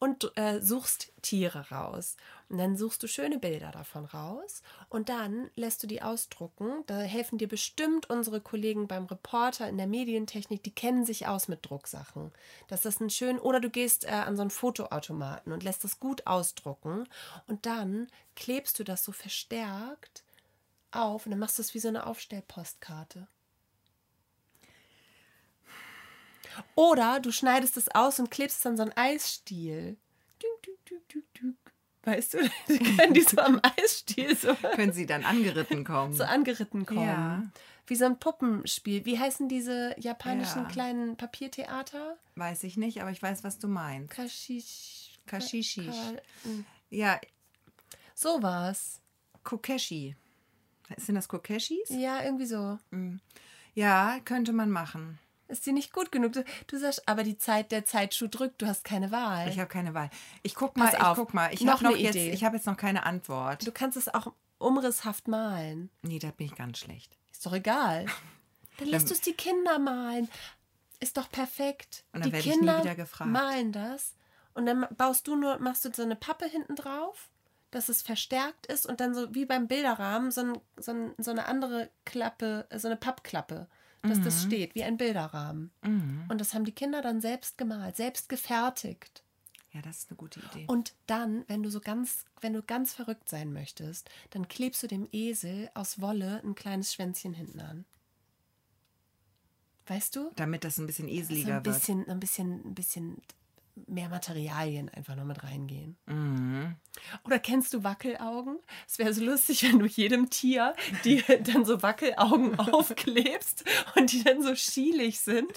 und äh, suchst Tiere raus. Und dann suchst du schöne Bilder davon raus und dann lässt du die ausdrucken. Da helfen dir bestimmt unsere Kollegen beim Reporter in der Medientechnik, die kennen sich aus mit Drucksachen. Das ist ein schön, oder du gehst äh, an so einen Fotoautomaten und lässt das gut ausdrucken und dann klebst du das so verstärkt auf und dann machst du es wie so eine Aufstellpostkarte. Oder du schneidest es aus und klebst es an so einen Eisstiel. Weißt du, die können die so am Eisstiel so, Können sie dann angeritten kommen? so angeritten kommen. Ja. Wie so ein Puppenspiel. Wie heißen diese japanischen Ja. kleinen Papiertheater? Weiß ich nicht, aber ich weiß, was du meinst. Kashish. Kashishi. Ka- Ja, Sowas. Kokeshi. Sind das Kokeshis? Ja, irgendwie so. Ja, könnte man machen. Ist die nicht gut genug? Du, du sagst, aber die Zeit der Zeitschuh drückt, du hast keine Wahl. Ich habe keine Wahl. Ich guck mal, Pass ich auf, guck mal. Ich noch habe noch eine jetzt, Idee. ich habe jetzt noch keine Antwort. du kannst es auch umrisshaft malen. Nee, da bin ich ganz schlecht. Ist doch egal. Dann lässt du es die Kinder malen. Ist doch perfekt. Und dann die werde ich nie Kinder wieder gefragt. malen das. Und dann baust du nur, machst du so eine Pappe hinten drauf, dass es verstärkt ist und dann so wie beim Bilderrahmen so, ein, so, ein, so eine andere Klappe, äh, so eine Pappklappe, dass Mhm. das steht, wie ein Bilderrahmen. Und das haben die Kinder dann selbst gemalt, selbst gefertigt. Ja, das ist eine gute Idee. Und dann, wenn du so ganz, wenn du ganz verrückt sein möchtest, dann klebst du dem Esel aus Wolle ein kleines Schwänzchen hinten an. Weißt du? Damit das ein bisschen eseliger ein bisschen, ein bisschen, ein bisschen mehr Materialien einfach noch mit reingehen. Mhm. Oder kennst du Wackelaugen? Es wäre so lustig, wenn du jedem Tier die dann so Wackelaugen aufklebst und die dann so schielig sind.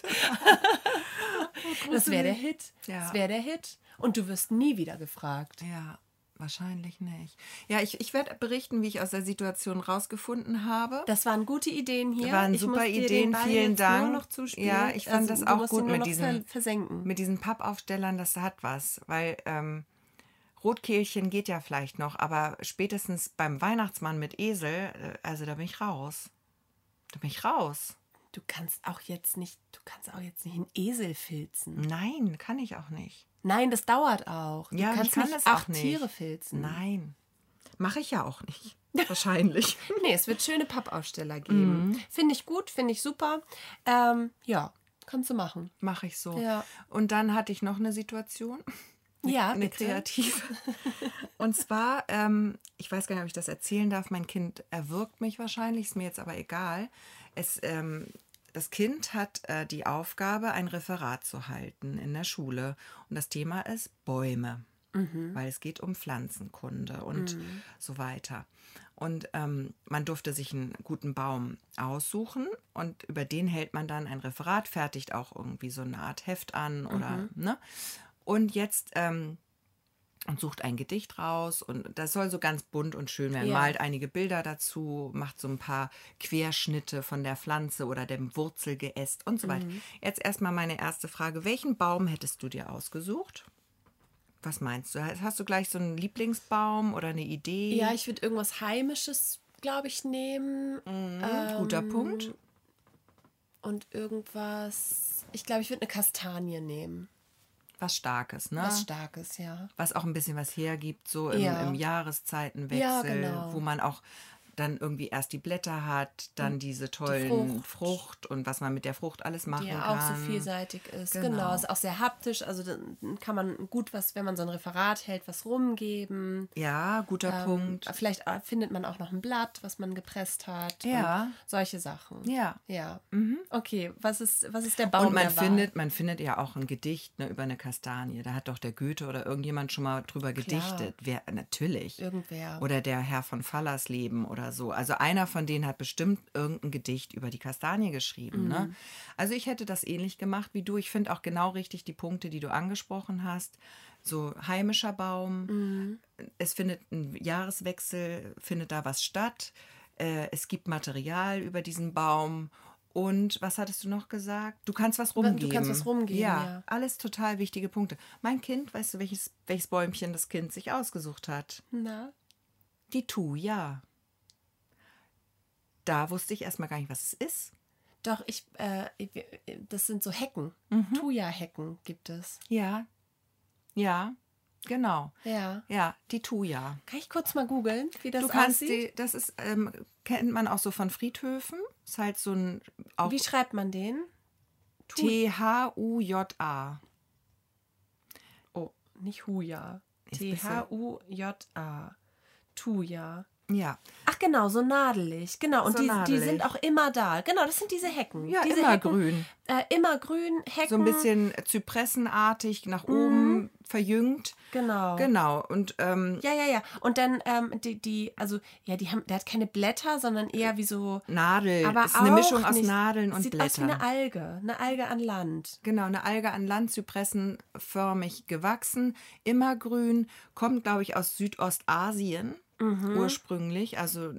das wäre der Hit. Ja. Das wäre der Hit. Und du wirst nie wieder gefragt. Ja, wahrscheinlich nicht. Ja, ich, ich werde berichten, wie ich aus der Situation rausgefunden habe. Das waren gute Ideen hier. Waren Ich super Ideen, vielen Dank. Nur noch zuspielen. Ja, ich fand das du auch gut mit diesen- ver versenken. Mit diesen Pappaufstellern, das hat was. Weil ähm, Rotkehlchen geht ja vielleicht noch, aber spätestens beim Weihnachtsmann mit Esel, äh, also da bin ich raus. Da bin ich raus. Du kannst auch jetzt nicht, du kannst auch jetzt nicht einen Esel filzen. Nein, kann ich auch nicht. Nein, das dauert auch. Du Ja, ich kannst kann nicht das auch acht nicht. Tiere filzen. Nein. Mache ich ja auch nicht. Wahrscheinlich. Nee, es wird schöne Pappaussteller geben. Mhm. Finde ich gut, finde ich super. Ähm, ja, kannst du machen. Mache ich so. Ja. Und dann hatte ich noch eine Situation. Ja, eine bitte. kreative. Und zwar, ähm, ich weiß gar nicht, ob ich das erzählen darf. Mein Kind erwürgt mich wahrscheinlich, ist mir jetzt aber egal. Es, ähm, das Kind hat äh, die Aufgabe, ein Referat zu halten in der Schule. Und das Thema ist Bäume, weil es geht um Pflanzenkunde und so weiter. Und ähm, man durfte sich einen guten Baum aussuchen und über den hält man dann ein Referat, fertigt auch irgendwie so eine Art Heft an oder ne? Und jetzt ähm, und sucht ein Gedicht raus und das soll so ganz bunt und schön werden. Ja. Malt einige Bilder dazu, macht so ein paar Querschnitte von der Pflanze oder dem Wurzelgeäst und so weiter. Mhm. Jetzt erstmal meine erste Frage. Welchen Baum hättest du dir ausgesucht? Was meinst du? Hast du gleich so einen Lieblingsbaum oder eine Idee? Ja, ich würde irgendwas Heimisches, glaube ich, nehmen. Mhm, Guter Ähm, Punkt. Und irgendwas. Ich glaube, ich würde eine Kastanie nehmen. Was Starkes, ne? Was Starkes, ja. was auch ein bisschen was hergibt, so im, Ja. im Jahreszeitenwechsel, Ja, genau. wo man auch dann irgendwie erst die Blätter hat, dann diese tollen Frucht. Frucht. und was man mit der Frucht alles machen Die ja kann. auch so vielseitig ist. Genau. Genau. ist auch sehr haptisch. Also dann kann man gut was, wenn man so ein Referat hält, was rumgeben. Ja, guter Ähm, Punkt. Vielleicht äh, findet man auch noch ein Blatt, was man gepresst hat. Ja. Und solche Sachen. Ja. Ja. Okay, was ist, was ist der Baum Und man findet, man findet ja auch ein Gedicht ne, über eine Kastanie. Da hat doch der Goethe oder irgendjemand schon mal drüber gedichtet. Wer, natürlich. Irgendwer. Oder der Herr von Fallersleben oder so. Also einer von denen hat bestimmt irgendein Gedicht über die Kastanie geschrieben. Mhm. Ne? Also ich hätte das ähnlich gemacht wie du. Ich finde auch genau richtig die Punkte, die du angesprochen hast. So heimischer Baum. Mhm. Es findet ein Jahreswechsel, findet da was statt. Äh, es gibt Material über diesen Baum. Und was hattest du noch gesagt? Du kannst was Du rumgeben. kannst was rumgeben, Ja, ja. alles total wichtige Punkte. Mein Kind, weißt du, welches, welches Bäumchen das Kind sich ausgesucht hat? Na? Die Thuja. Da wusste ich erstmal gar nicht, was es ist. Doch, ich, äh, das sind so Hecken. Mhm. Thuja-Hecken gibt es. Ja. Ja, genau. Ja. Ja, die Thuja. Kann ich kurz mal googeln, wie das Du kannst aussieht? die, das ist, ähm, kennt man auch so von Friedhöfen. Ist halt so ein auch Wie schreibt man den? T-H-U-J-A. Oh, nicht Huja. T-H-U-J-A. Thuja. Ja. Ach genau, so nadelig. Genau, und So die, die nadelig. sind auch immer da. Genau, das sind diese Hecken. Ja, diese immer Hecken, grün. Äh, immer grün, Hecken. So ein bisschen zypressenartig nach oben verjüngt. Genau. Genau. Und ähm, Ja, ja, ja. Und dann ähm, die, die, also ja, die haben, der hat keine Blätter, sondern eher wie so. Nadel. Aber ist eine Mischung aus nicht. Nadeln und Sieht Blättern. aus wie eine Alge, eine Alge an Land. Genau, eine Alge an Land, zypressenförmig gewachsen, immergrün, kommt, glaube ich, aus Südostasien. Ursprünglich, also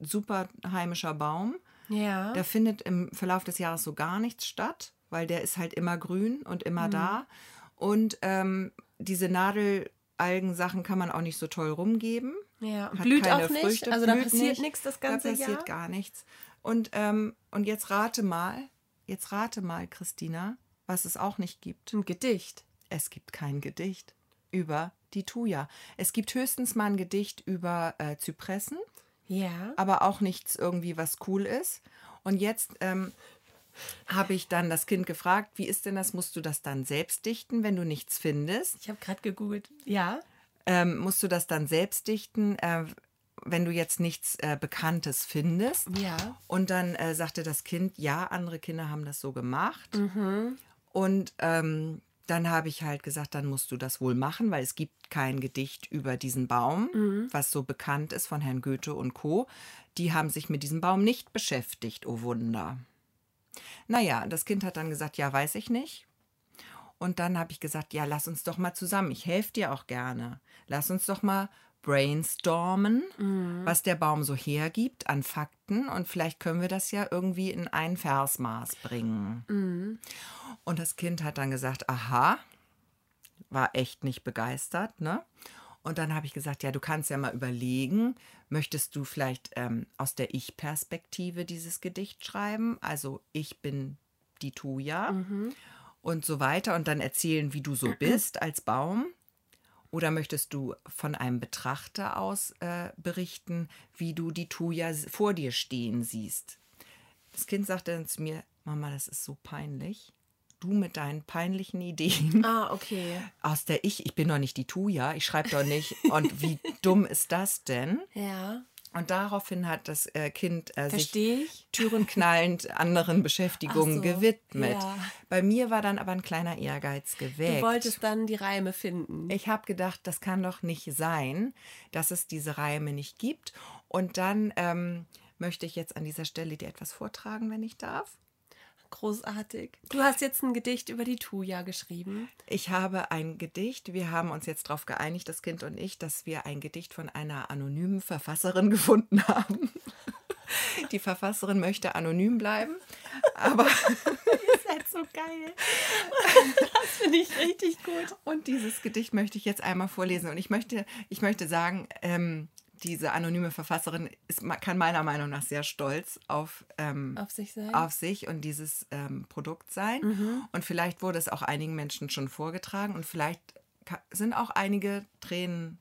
super heimischer Baum. Ja. Der findet im Verlauf des Jahres so gar nichts statt, weil der ist halt immer grün und immer da. Und ähm, diese Nadelalgensachen kann man auch nicht so toll rumgeben. ja. Blüht auch nicht. Früchte, also da passiert nicht. nichts das Da ganze passiert Jahr. gar nichts. Und, ähm, und jetzt rate mal, jetzt rate mal, Christina, was es auch nicht gibt. Ein Gedicht. Es gibt kein Gedicht über die Thuja. Es gibt höchstens mal ein Gedicht über äh, Zypressen, Ja. aber auch nichts irgendwie, was cool ist. Und jetzt ähm, habe ich dann das Kind gefragt, wie ist denn das? Musst du das dann selbst dichten, wenn du nichts findest? Ich habe gerade gegoogelt. Ja. Ähm, musst du das dann selbst dichten, äh, wenn du jetzt nichts äh, Bekanntes findest? Ja. Und dann äh, sagte das Kind, ja, andere Kinder haben das so gemacht. Und ähm, dann habe ich halt gesagt, dann musst du das wohl machen, weil es gibt kein Gedicht über diesen Baum, was so bekannt ist von Herrn Goethe und Co. Die haben sich mit diesem Baum nicht beschäftigt, oh Wunder. Naja, das Kind hat dann gesagt, ja, weiß ich nicht. Und dann habe ich gesagt, ja, lass uns doch mal zusammen. Ich helfe dir auch gerne. Lass uns doch mal brainstormen, was der Baum so hergibt an Fakten. Und vielleicht können wir das ja irgendwie in ein Versmaß bringen. Und das Kind hat dann gesagt, aha, war echt nicht begeistert, ne? Und dann habe ich gesagt, ja, du kannst ja mal überlegen, möchtest du vielleicht ähm, aus der Ich-Perspektive dieses Gedicht schreiben? Also ich bin die Tuja und so weiter und dann erzählen, wie du so bist als Baum. Oder möchtest du von einem Betrachter aus äh, berichten, wie du die Tuja s- vor dir stehen siehst? Das Kind sagte dann zu mir, Mama, das ist so peinlich. Du mit deinen peinlichen Ideen Ah, okay. aus der Ich, ich bin doch nicht die Tuja, ich schreibe doch nicht. Und wie dumm ist das denn? Ja. Und daraufhin hat das äh, Kind äh, sich türenknallend anderen Beschäftigungen so, gewidmet. ja. Bei mir war dann aber ein kleiner Ehrgeiz geweckt. Du wolltest dann die Reime finden. Ich habe gedacht, das kann doch nicht sein, dass es diese Reime nicht gibt. Und dann ähm, möchte ich jetzt an dieser Stelle dir etwas vortragen, wenn ich darf. Großartig. Du hast jetzt ein Gedicht über die Tuya geschrieben. Ich habe ein Gedicht. Wir haben uns jetzt darauf geeinigt, das Kind und ich, dass wir ein Gedicht von einer anonymen Verfasserin gefunden haben. Die Verfasserin möchte anonym bleiben, aber Ihr seid so geil. Das finde ich richtig gut. und dieses Gedicht möchte ich jetzt einmal vorlesen. Und ich möchte, ich möchte sagen, ähm, diese anonyme Verfasserin ist, kann meiner Meinung nach sehr stolz auf, ähm, Auf sich sein. auf sich und dieses ähm, Produkt sein. Und vielleicht wurde es auch einigen Menschen schon vorgetragen und vielleicht sind auch einige Tränen,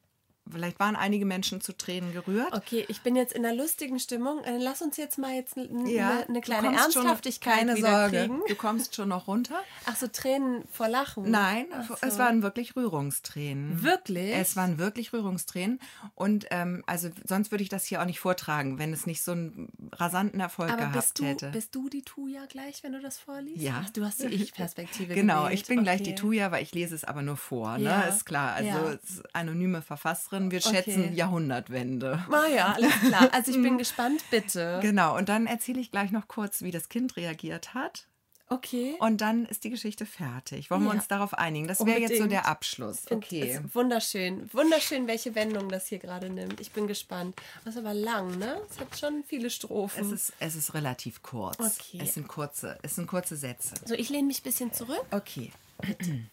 vielleicht waren einige Menschen zu Tränen gerührt. Okay, ich bin jetzt in einer lustigen Stimmung. Äh, Lass uns jetzt mal jetzt n- eine, eine kleine Ernsthaftigkeit keine Sorge, kriegen. du kommst schon noch runter. Ach so, Tränen vor Lachen. Nein, Ach es so. waren wirklich Rührungstränen. Wirklich? Es waren wirklich Rührungstränen. Und ähm, also sonst würde ich das hier auch nicht vortragen, wenn es nicht so einen rasanten Erfolg Aber gehabt bist du, hätte. bist du die Tuya gleich, wenn du das vorliest? Ja. Ach, du hast die Ich-Perspektive Genau, gewählt. ich bin gleich die Okay. Tuya, weil ich lese es aber nur vor, Ja. ne? Ist klar. Also Ja. anonyme Verfasserin, wir Okay. schätzen Jahrhundertwende. Ah ja, alles klar. Also ich bin gespannt, bitte. Genau, und dann erzähle ich gleich noch kurz, wie das Kind reagiert hat. Okay. Und dann ist die Geschichte fertig. Wollen wir Ja. uns darauf einigen? Das wäre jetzt so der Abschluss. Okay. Wunderschön. Wunderschön, welche Wendung das hier gerade nimmt. Ich bin gespannt. Das ist aber lang, ne? Es hat schon viele Strophen. Es ist, es ist relativ kurz. Okay. Es sind kurze, es sind kurze Sätze. so, ich lehne mich ein bisschen zurück. Okay.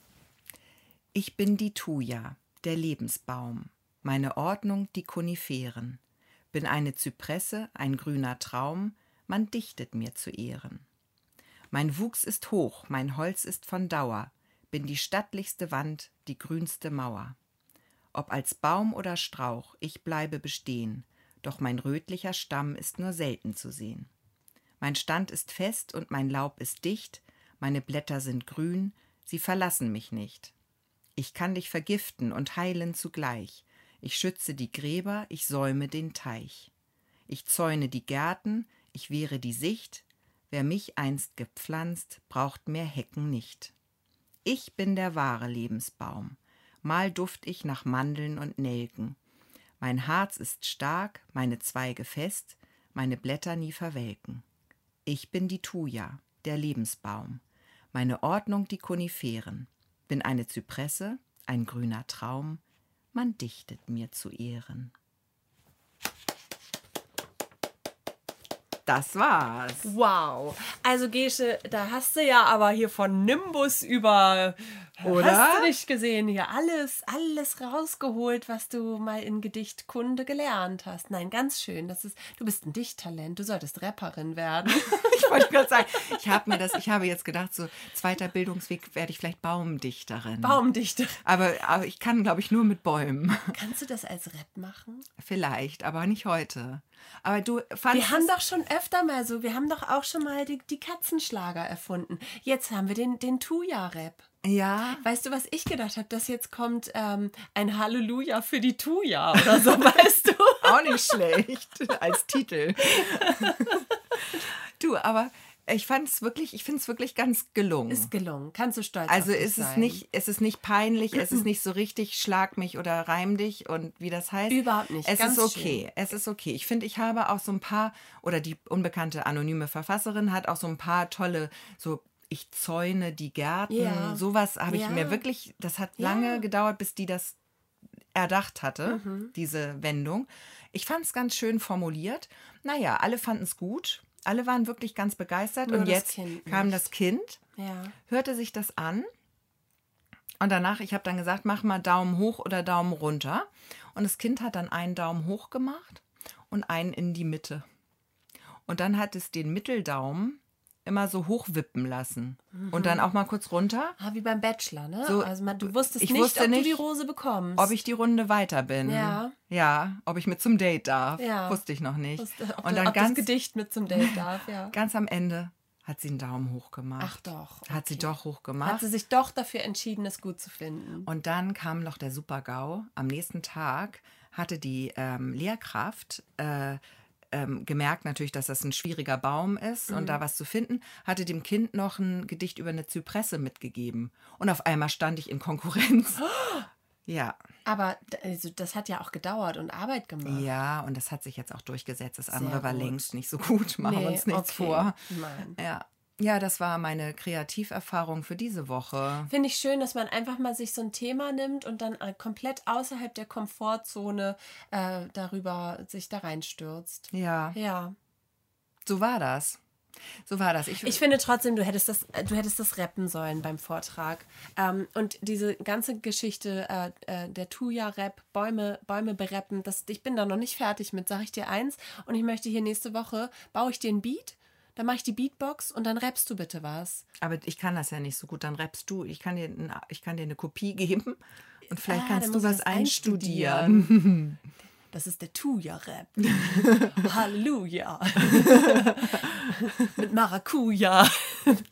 Ich bin die Thuja, der Lebensbaum. Meine Ordnung die Koniferen. Bin eine Zypresse, ein grüner Traum, man dichtet mir zu Ehren. Mein Wuchs ist hoch, mein Holz ist von Dauer, bin die stattlichste Wand, die grünste Mauer. Ob als Baum oder Strauch, ich bleibe bestehen, doch mein rötlicher Stamm ist nur selten zu sehen. Mein Stand ist fest und mein Laub ist dicht, meine Blätter sind grün, sie verlassen mich nicht. Ich kann dich vergiften und heilen zugleich. Ich schütze die Gräber, ich säume den Teich. Ich zäune die Gärten, ich wehre die Sicht. Wer mich einst gepflanzt, braucht mehr Hecken nicht. Ich bin der wahre Lebensbaum. Mal duft ich nach Mandeln und Nelken. Mein Harz ist stark, meine Zweige fest, meine Blätter nie verwelken. Ich bin die Thuja, der Lebensbaum. Meine Ordnung die Koniferen. Bin eine Zypresse, ein grüner Traum man dichtet mir zu Ehren. Das war's. Wow. Also Gesche, da hast du ja aber hier von Nimbus über oder? hast du nicht gesehen, hier alles alles rausgeholt, was du mal in Gedichtkunde gelernt hast. Nein, ganz schön. Das ist du bist ein Dichttalent. Du solltest Rapperin werden. Ich wollte gerade sagen, ich habe mir das, ich habe jetzt gedacht, so zweiter Bildungsweg werde ich vielleicht Baumdichterin. Baumdichterin. aber, aber ich kann, glaube ich, nur mit Bäumen. Kannst du das als Rap machen? Vielleicht, aber nicht heute. Aber du fandest Wir haben doch schon öfter mal so, wir haben doch auch schon mal die, die Katzenschlager erfunden. Jetzt haben wir den, den Tuya-Rap. Ja, Weißt du, was ich gedacht habe? Dass jetzt kommt ähm, ein Halleluja für die Tuya oder so, weißt du? auch nicht schlecht als Titel. du, aber ich fand es wirklich, ich finde es wirklich ganz gelungen. Ist gelungen. Kannst du stolz also ist es sein. nicht, es ist nicht peinlich, es ist nicht so richtig schlag mich oder reim dich und wie das heißt. Überhaupt nicht, Es ganz ist okay. Es ist okay. Ich finde, ich habe auch so ein paar oder die unbekannte anonyme Verfasserin hat auch so ein paar tolle so ich zäune die Gärten, Ja. sowas habe ich Ja. mir wirklich, das hat Ja. lange gedauert, bis die das erdacht hatte, Mhm. diese Wendung. Ich fand es ganz schön formuliert. Naja, alle fanden es gut. Alle waren wirklich ganz begeistert. Nur und jetzt Kind kam nicht. das Kind, Ja. hörte sich das an. Und danach, ich habe dann gesagt, mach mal Daumen hoch oder Daumen runter. Und das Kind hat dann einen Daumen hoch gemacht und einen in die Mitte. Und dann hat es den Mitteldaumen immer so hochwippen lassen. Und dann auch mal kurz runter, Ah, wie beim Bachelor, ne? So, also man, du wusstest ich nicht, wusste ob nicht, du die Rose bekommst. ob ich die Runde weiter bin. Ja. Ja, ob ich mit zum Date darf. Ja. Wusste ich noch nicht. Wusste- ob, und du- dann ob das ganz, Gedicht mit zum Date darf, ja. ganz am Ende hat sie einen Daumen hoch gemacht. Ach doch. Hat sie okay. doch hoch Hat gemacht. sie sich doch dafür entschieden, es gut zu finden. Und dann kam noch der Super-GAU. Am nächsten Tag hatte die ähm, Lehrkraft äh, ähm, gemerkt natürlich, dass das ein schwieriger Baum ist und Mhm. da was zu finden, hatte dem Kind noch ein Gedicht über eine Zypresse mitgegeben. Und auf einmal stand ich in Konkurrenz. Ja, Aber also, das hat ja auch gedauert und Arbeit gemacht. ja, und das hat sich jetzt auch durchgesetzt. Das andere war gut. längst nicht so gut. Machen wir Nee, uns nichts okay. vor. Nein. Ja. Ja, das war meine Kreativerfahrung für diese Woche. Finde ich schön, dass man einfach mal sich so ein Thema nimmt und dann äh, komplett außerhalb der Komfortzone äh, darüber sich da reinstürzt. Ja, Ja. so war das. So war das. Ich finde trotzdem, du hättest das, äh, du hättest das rappen sollen beim Vortrag. Ähm, und diese ganze Geschichte äh, äh, der Tuya-Rap, Bäume, Bäume bereppen, das, ich bin da noch nicht fertig mit, sag ich dir eins. Und ich möchte hier nächste Woche, baue ich dir ein Beat, dann mache ich die Beatbox und dann rappst du bitte was. Aber ich kann das ja nicht so gut. Dann rappst du. Ich kann dir, ich kann dir eine Kopie geben und vielleicht Ah, kannst du was das einstudieren. Das ist der Tuya-Rap. Halleluja. Mit Maracuja.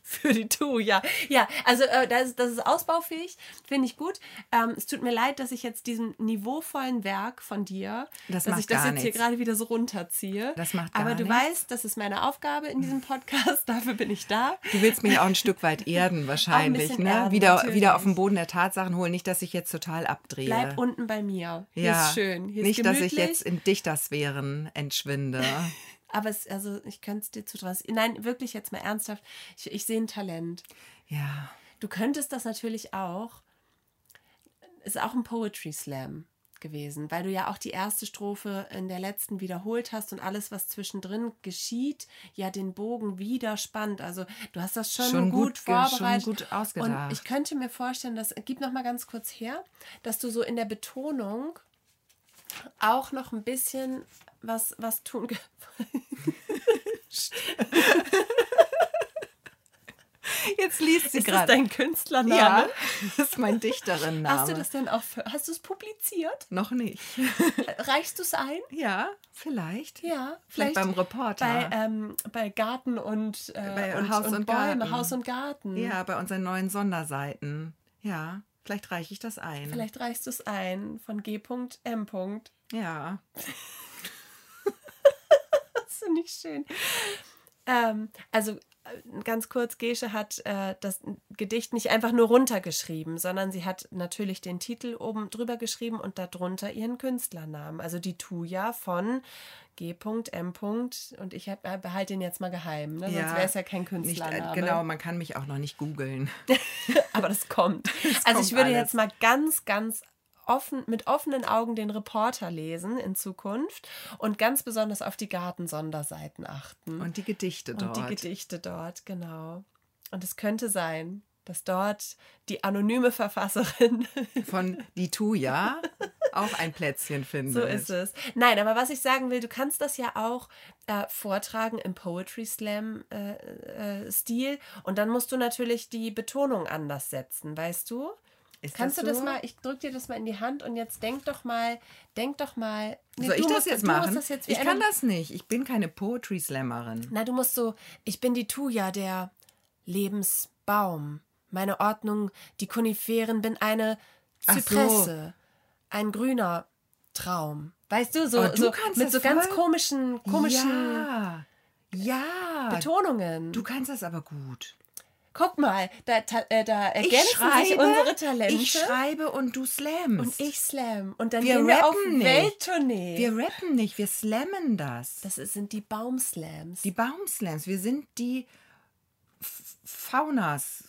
Für die Tuya. Ja, also äh, das, das ist ausbaufähig. Finde ich gut. Ähm, es tut mir leid, dass ich jetzt diesem niveauvollen Werk von dir, Das dass ich das jetzt hier nichts. gerade wieder so runterziehe. Das macht gar Aber du nichts. weißt, das ist meine Aufgabe in diesem Podcast. Dafür bin ich da. Du willst mich auch ein Stück weit erden, wahrscheinlich. Ne? erden, wieder, natürlich. wieder auf den Boden der Tatsachen holen. Nicht, dass ich jetzt total abdrehe. Bleib unten bei mir. Hier ja, ist schön. Hier nicht, ist dass ich gemütlich. jetzt in Dichtersphären entschwinde. Aber es, also ich könnte es dir zutrauen. Nein, wirklich jetzt mal ernsthaft. Ich, ich sehe ein Talent. ja. Du könntest das natürlich auch. Ist auch ein Poetry Slam gewesen, weil du ja auch die erste Strophe in der letzten wiederholt hast und alles, was zwischendrin geschieht, ja den Bogen wieder spannt. Also du hast das schon, Schon gut, gut ge- schon vorbereitet. gut ausgedacht. Und ich könnte mir vorstellen, dass, gib noch mal ganz kurz her, dass du so in der Betonung auch noch ein bisschen was, was tun. Jetzt liest sie Ist das gerade. dein Künstlername? Ja, das ist mein Dichterinname. Hast du das denn auch, für, hast du es publiziert? Noch nicht. Reichst du es ein? Ja, vielleicht. Ja, Vielleicht beim Reporter. Bei, ähm, bei Garten und, äh, Bei und, Haus und, und Bäume, Garten. Haus und Garten. Ja, bei unseren neuen Sonderseiten. Ja, vielleicht reiche ich das ein. Vielleicht reichst du es ein von G.M. Ja. Das finde ich schön. Ähm, also ganz kurz, Gesche hat äh, das Gedicht nicht einfach nur runtergeschrieben, sondern sie hat natürlich den Titel oben drüber geschrieben und darunter ihren Künstlernamen. Also die Tuya von G.M. Und ich hab, äh, behalte den jetzt mal geheim, ne? sonst Ja, wäre es ja kein Nicht, Künstlername. äh, genau, man kann mich auch noch nicht googeln. Aber das kommt. also kommt ich würde alles. jetzt mal ganz, ganz offen, mit offenen Augen den Reporter lesen in Zukunft und ganz besonders auf die Gartensonderseiten achten. Und die Gedichte dort. Und die Gedichte dort, genau. Und es könnte sein, dass dort die anonyme Verfasserin von Die Tuya auch ein Plätzchen findet. So ist es. Nein, aber was ich sagen will, du kannst das ja auch äh, vortragen im Poetry Slam äh, äh, Stil und dann musst du natürlich die Betonung anders setzen, weißt du? Ist Kannst das du das mal, ich drück dir das mal in die Hand und jetzt denk doch mal, denk doch mal. Nee, Soll ich das jetzt machen? Das jetzt ich kann das nicht. Ich bin keine Poetry Slammerin. Na, du musst so, ich bin die Tuya, der Lebensbaum meine Ordnung, die Koniferen, bin eine Zypresse, so. ein grüner Traum. Weißt du, so, oh, du so mit so ganz komischen, komischen ja. ja. Betonungen. Du kannst das aber gut. Guck mal, da, äh, da ergänzen schreibe, sich unsere Talente. Ich schreibe und du slamst. Und ich slam. Und dann wir gehen wir auf nicht. Welttournee. Wir rappen nicht, wir slammen das. Das sind die Baumslams. Die Baumslams. Wir sind die Faunas.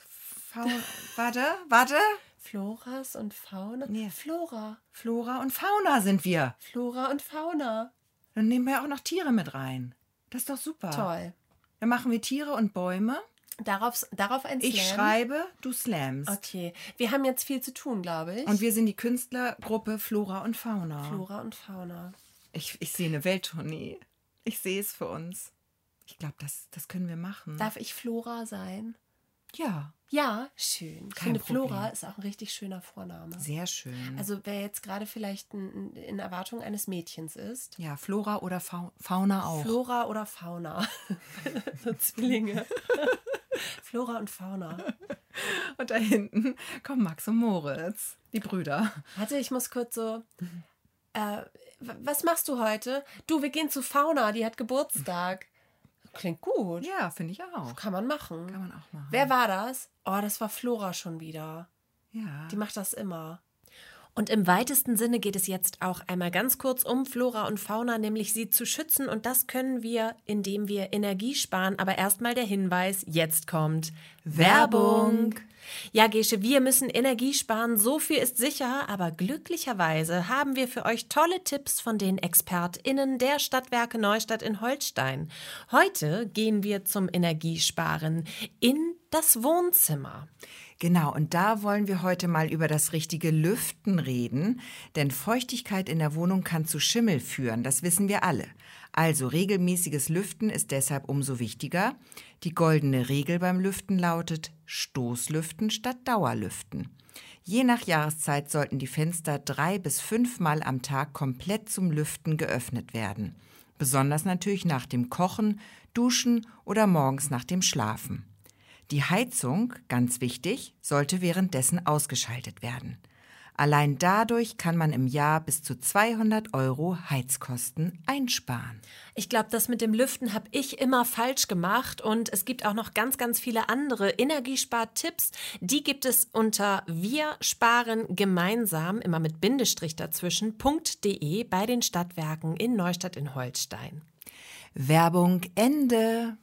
Fauna. warte, warte. Floras und Fauna? Nee. Flora. Flora und Fauna sind wir. Flora und Fauna. Dann nehmen wir auch noch Tiere mit rein. Das ist doch super. Toll. Dann machen wir Tiere und Bäume. Darauf, darauf ein Slam. Ich schreibe, du slams. Okay. Wir haben jetzt viel zu tun, glaube ich. Und wir sind die Künstlergruppe Flora und Fauna. Flora und Fauna. Ich, ich sehe eine Welttournee. Ich sehe es für uns. Ich glaube, das, das können wir machen. Darf ich Flora sein? Ja. Ja, schön. Ich finde, Flora ist auch ein richtig schöner Vorname. Sehr schön. Also wer jetzt gerade vielleicht in Erwartung eines Mädchens ist. Ja, Flora oder Fauna auch. Flora oder Fauna. so Zwillinge. Flora und Fauna. Und da hinten kommen Max und Moritz, die Brüder. Warte, ich muss kurz so. Äh, was machst du heute? Du, wir gehen zu Fauna, die hat Geburtstag. Klingt gut. Ja, finde ich auch. Kann man machen. Kann man auch machen. Wer war das? Oh, das war Flora schon wieder. Ja. Die macht das immer. Und im weitesten Sinne geht es jetzt auch einmal ganz kurz um Flora und Fauna, nämlich sie zu schützen. Und das können wir, indem wir Energie sparen. Aber erstmal der Hinweis, jetzt kommt Werbung. Ja, Gesche, wir müssen Energie sparen, so viel ist sicher, aber glücklicherweise haben wir für euch tolle Tipps von den ExpertInnen der Stadtwerke Neustadt in Holstein. Heute gehen wir zum Energiesparen in das Wohnzimmer. Genau, und da wollen wir heute mal über das richtige Lüften reden, denn Feuchtigkeit in der Wohnung kann zu Schimmel führen, das wissen wir alle. Also regelmäßiges Lüften ist deshalb umso wichtiger. Die goldene Regel beim Lüften lautet Stoßlüften statt Dauerlüften. Je nach Jahreszeit sollten die Fenster drei bis fünfmal am Tag komplett zum Lüften geöffnet werden. Besonders natürlich nach dem Kochen, Duschen oder morgens nach dem Schlafen. Die Heizung, ganz wichtig, sollte währenddessen ausgeschaltet werden. Allein dadurch kann man im Jahr bis zu 200 Euro Heizkosten einsparen. Ich glaube, das mit dem Lüften habe ich immer falsch gemacht und es gibt auch noch ganz, ganz viele andere Energiespartipps. Die gibt es unter wir sparen gemeinsam, immer mit Bindestrich dazwischen.de bei den Stadtwerken in Neustadt in Holstein. Werbung Ende.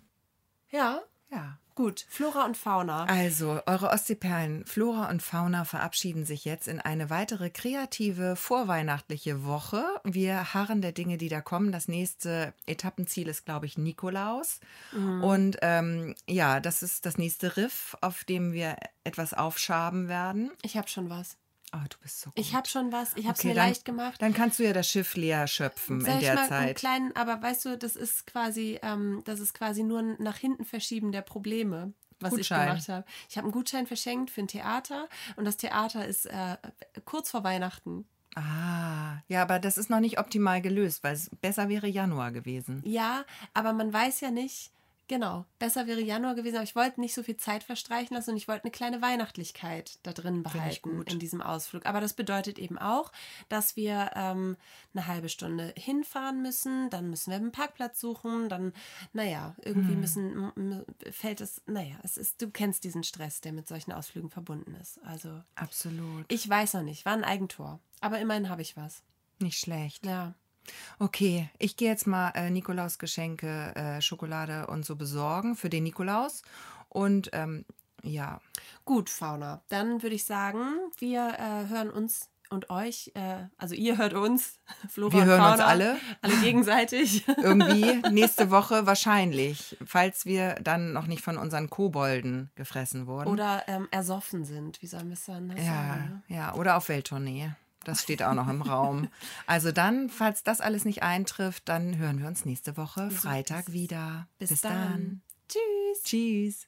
Ja. Ja. Gut, Flora und Fauna. Also, eure Ostseeperlen, Flora und Fauna verabschieden sich jetzt in eine weitere kreative vorweihnachtliche Woche. Wir harren der Dinge, die da kommen. Das nächste Etappenziel ist, glaube ich, Nikolaus. Mhm. Und ähm, ja, das ist das nächste Riff, auf dem wir etwas aufschaben werden. Ich habe schon was. Oh, du bist so gut. Ich habe schon was. Ich habe es okay, mir dann, leicht gemacht. Dann kannst du ja das Schiff leer schöpfen Sag in der mal Zeit. Einen kleinen, aber weißt du, das ist quasi, ähm, das ist quasi nur ein nach hinten verschieben der Probleme was Gutschein. ich gemacht habe. Ich habe einen Gutschein verschenkt für ein Theater und das Theater ist äh, kurz vor Weihnachten. Ah, ja, aber das ist noch nicht optimal gelöst, weil es besser wäre Januar gewesen. Ja, aber man weiß ja nicht, Genau, besser wäre Januar gewesen, aber ich wollte nicht so viel Zeit verstreichen lassen und ich wollte eine kleine Weihnachtlichkeit da drin behalten in diesem Ausflug. Aber das bedeutet eben auch, dass wir ähm, eine halbe Stunde hinfahren müssen, dann müssen wir einen Parkplatz suchen, dann, naja, irgendwie hm. müssen, fällt es, naja, es ist, du kennst diesen Stress, der mit solchen Ausflügen verbunden ist. Also. Absolut. Ich weiß noch nicht, war ein Eigentor. Aber immerhin habe ich was. Nicht schlecht. Ja. Okay, ich gehe jetzt mal äh, Nikolaus Geschenke, äh, Schokolade und so besorgen für den Nikolaus. Und ähm, ja. Gut, Fauna. Dann würde ich sagen, wir äh, hören uns und euch, äh, also ihr hört uns, Flora Wir hören Fauna, uns alle. Alle gegenseitig. Irgendwie nächste Woche wahrscheinlich, falls wir dann noch nicht von unseren Kobolden gefressen wurden. Oder ähm, ersoffen sind, wie sollen wir es dann ja, sagen? Ne? Ja, oder auf Welttournee. Das steht auch noch im Raum. Also dann, falls das alles nicht eintrifft, dann hören wir uns nächste Woche Freitag wieder. Bis, Bis dann. dann. Tschüss. Tschüss.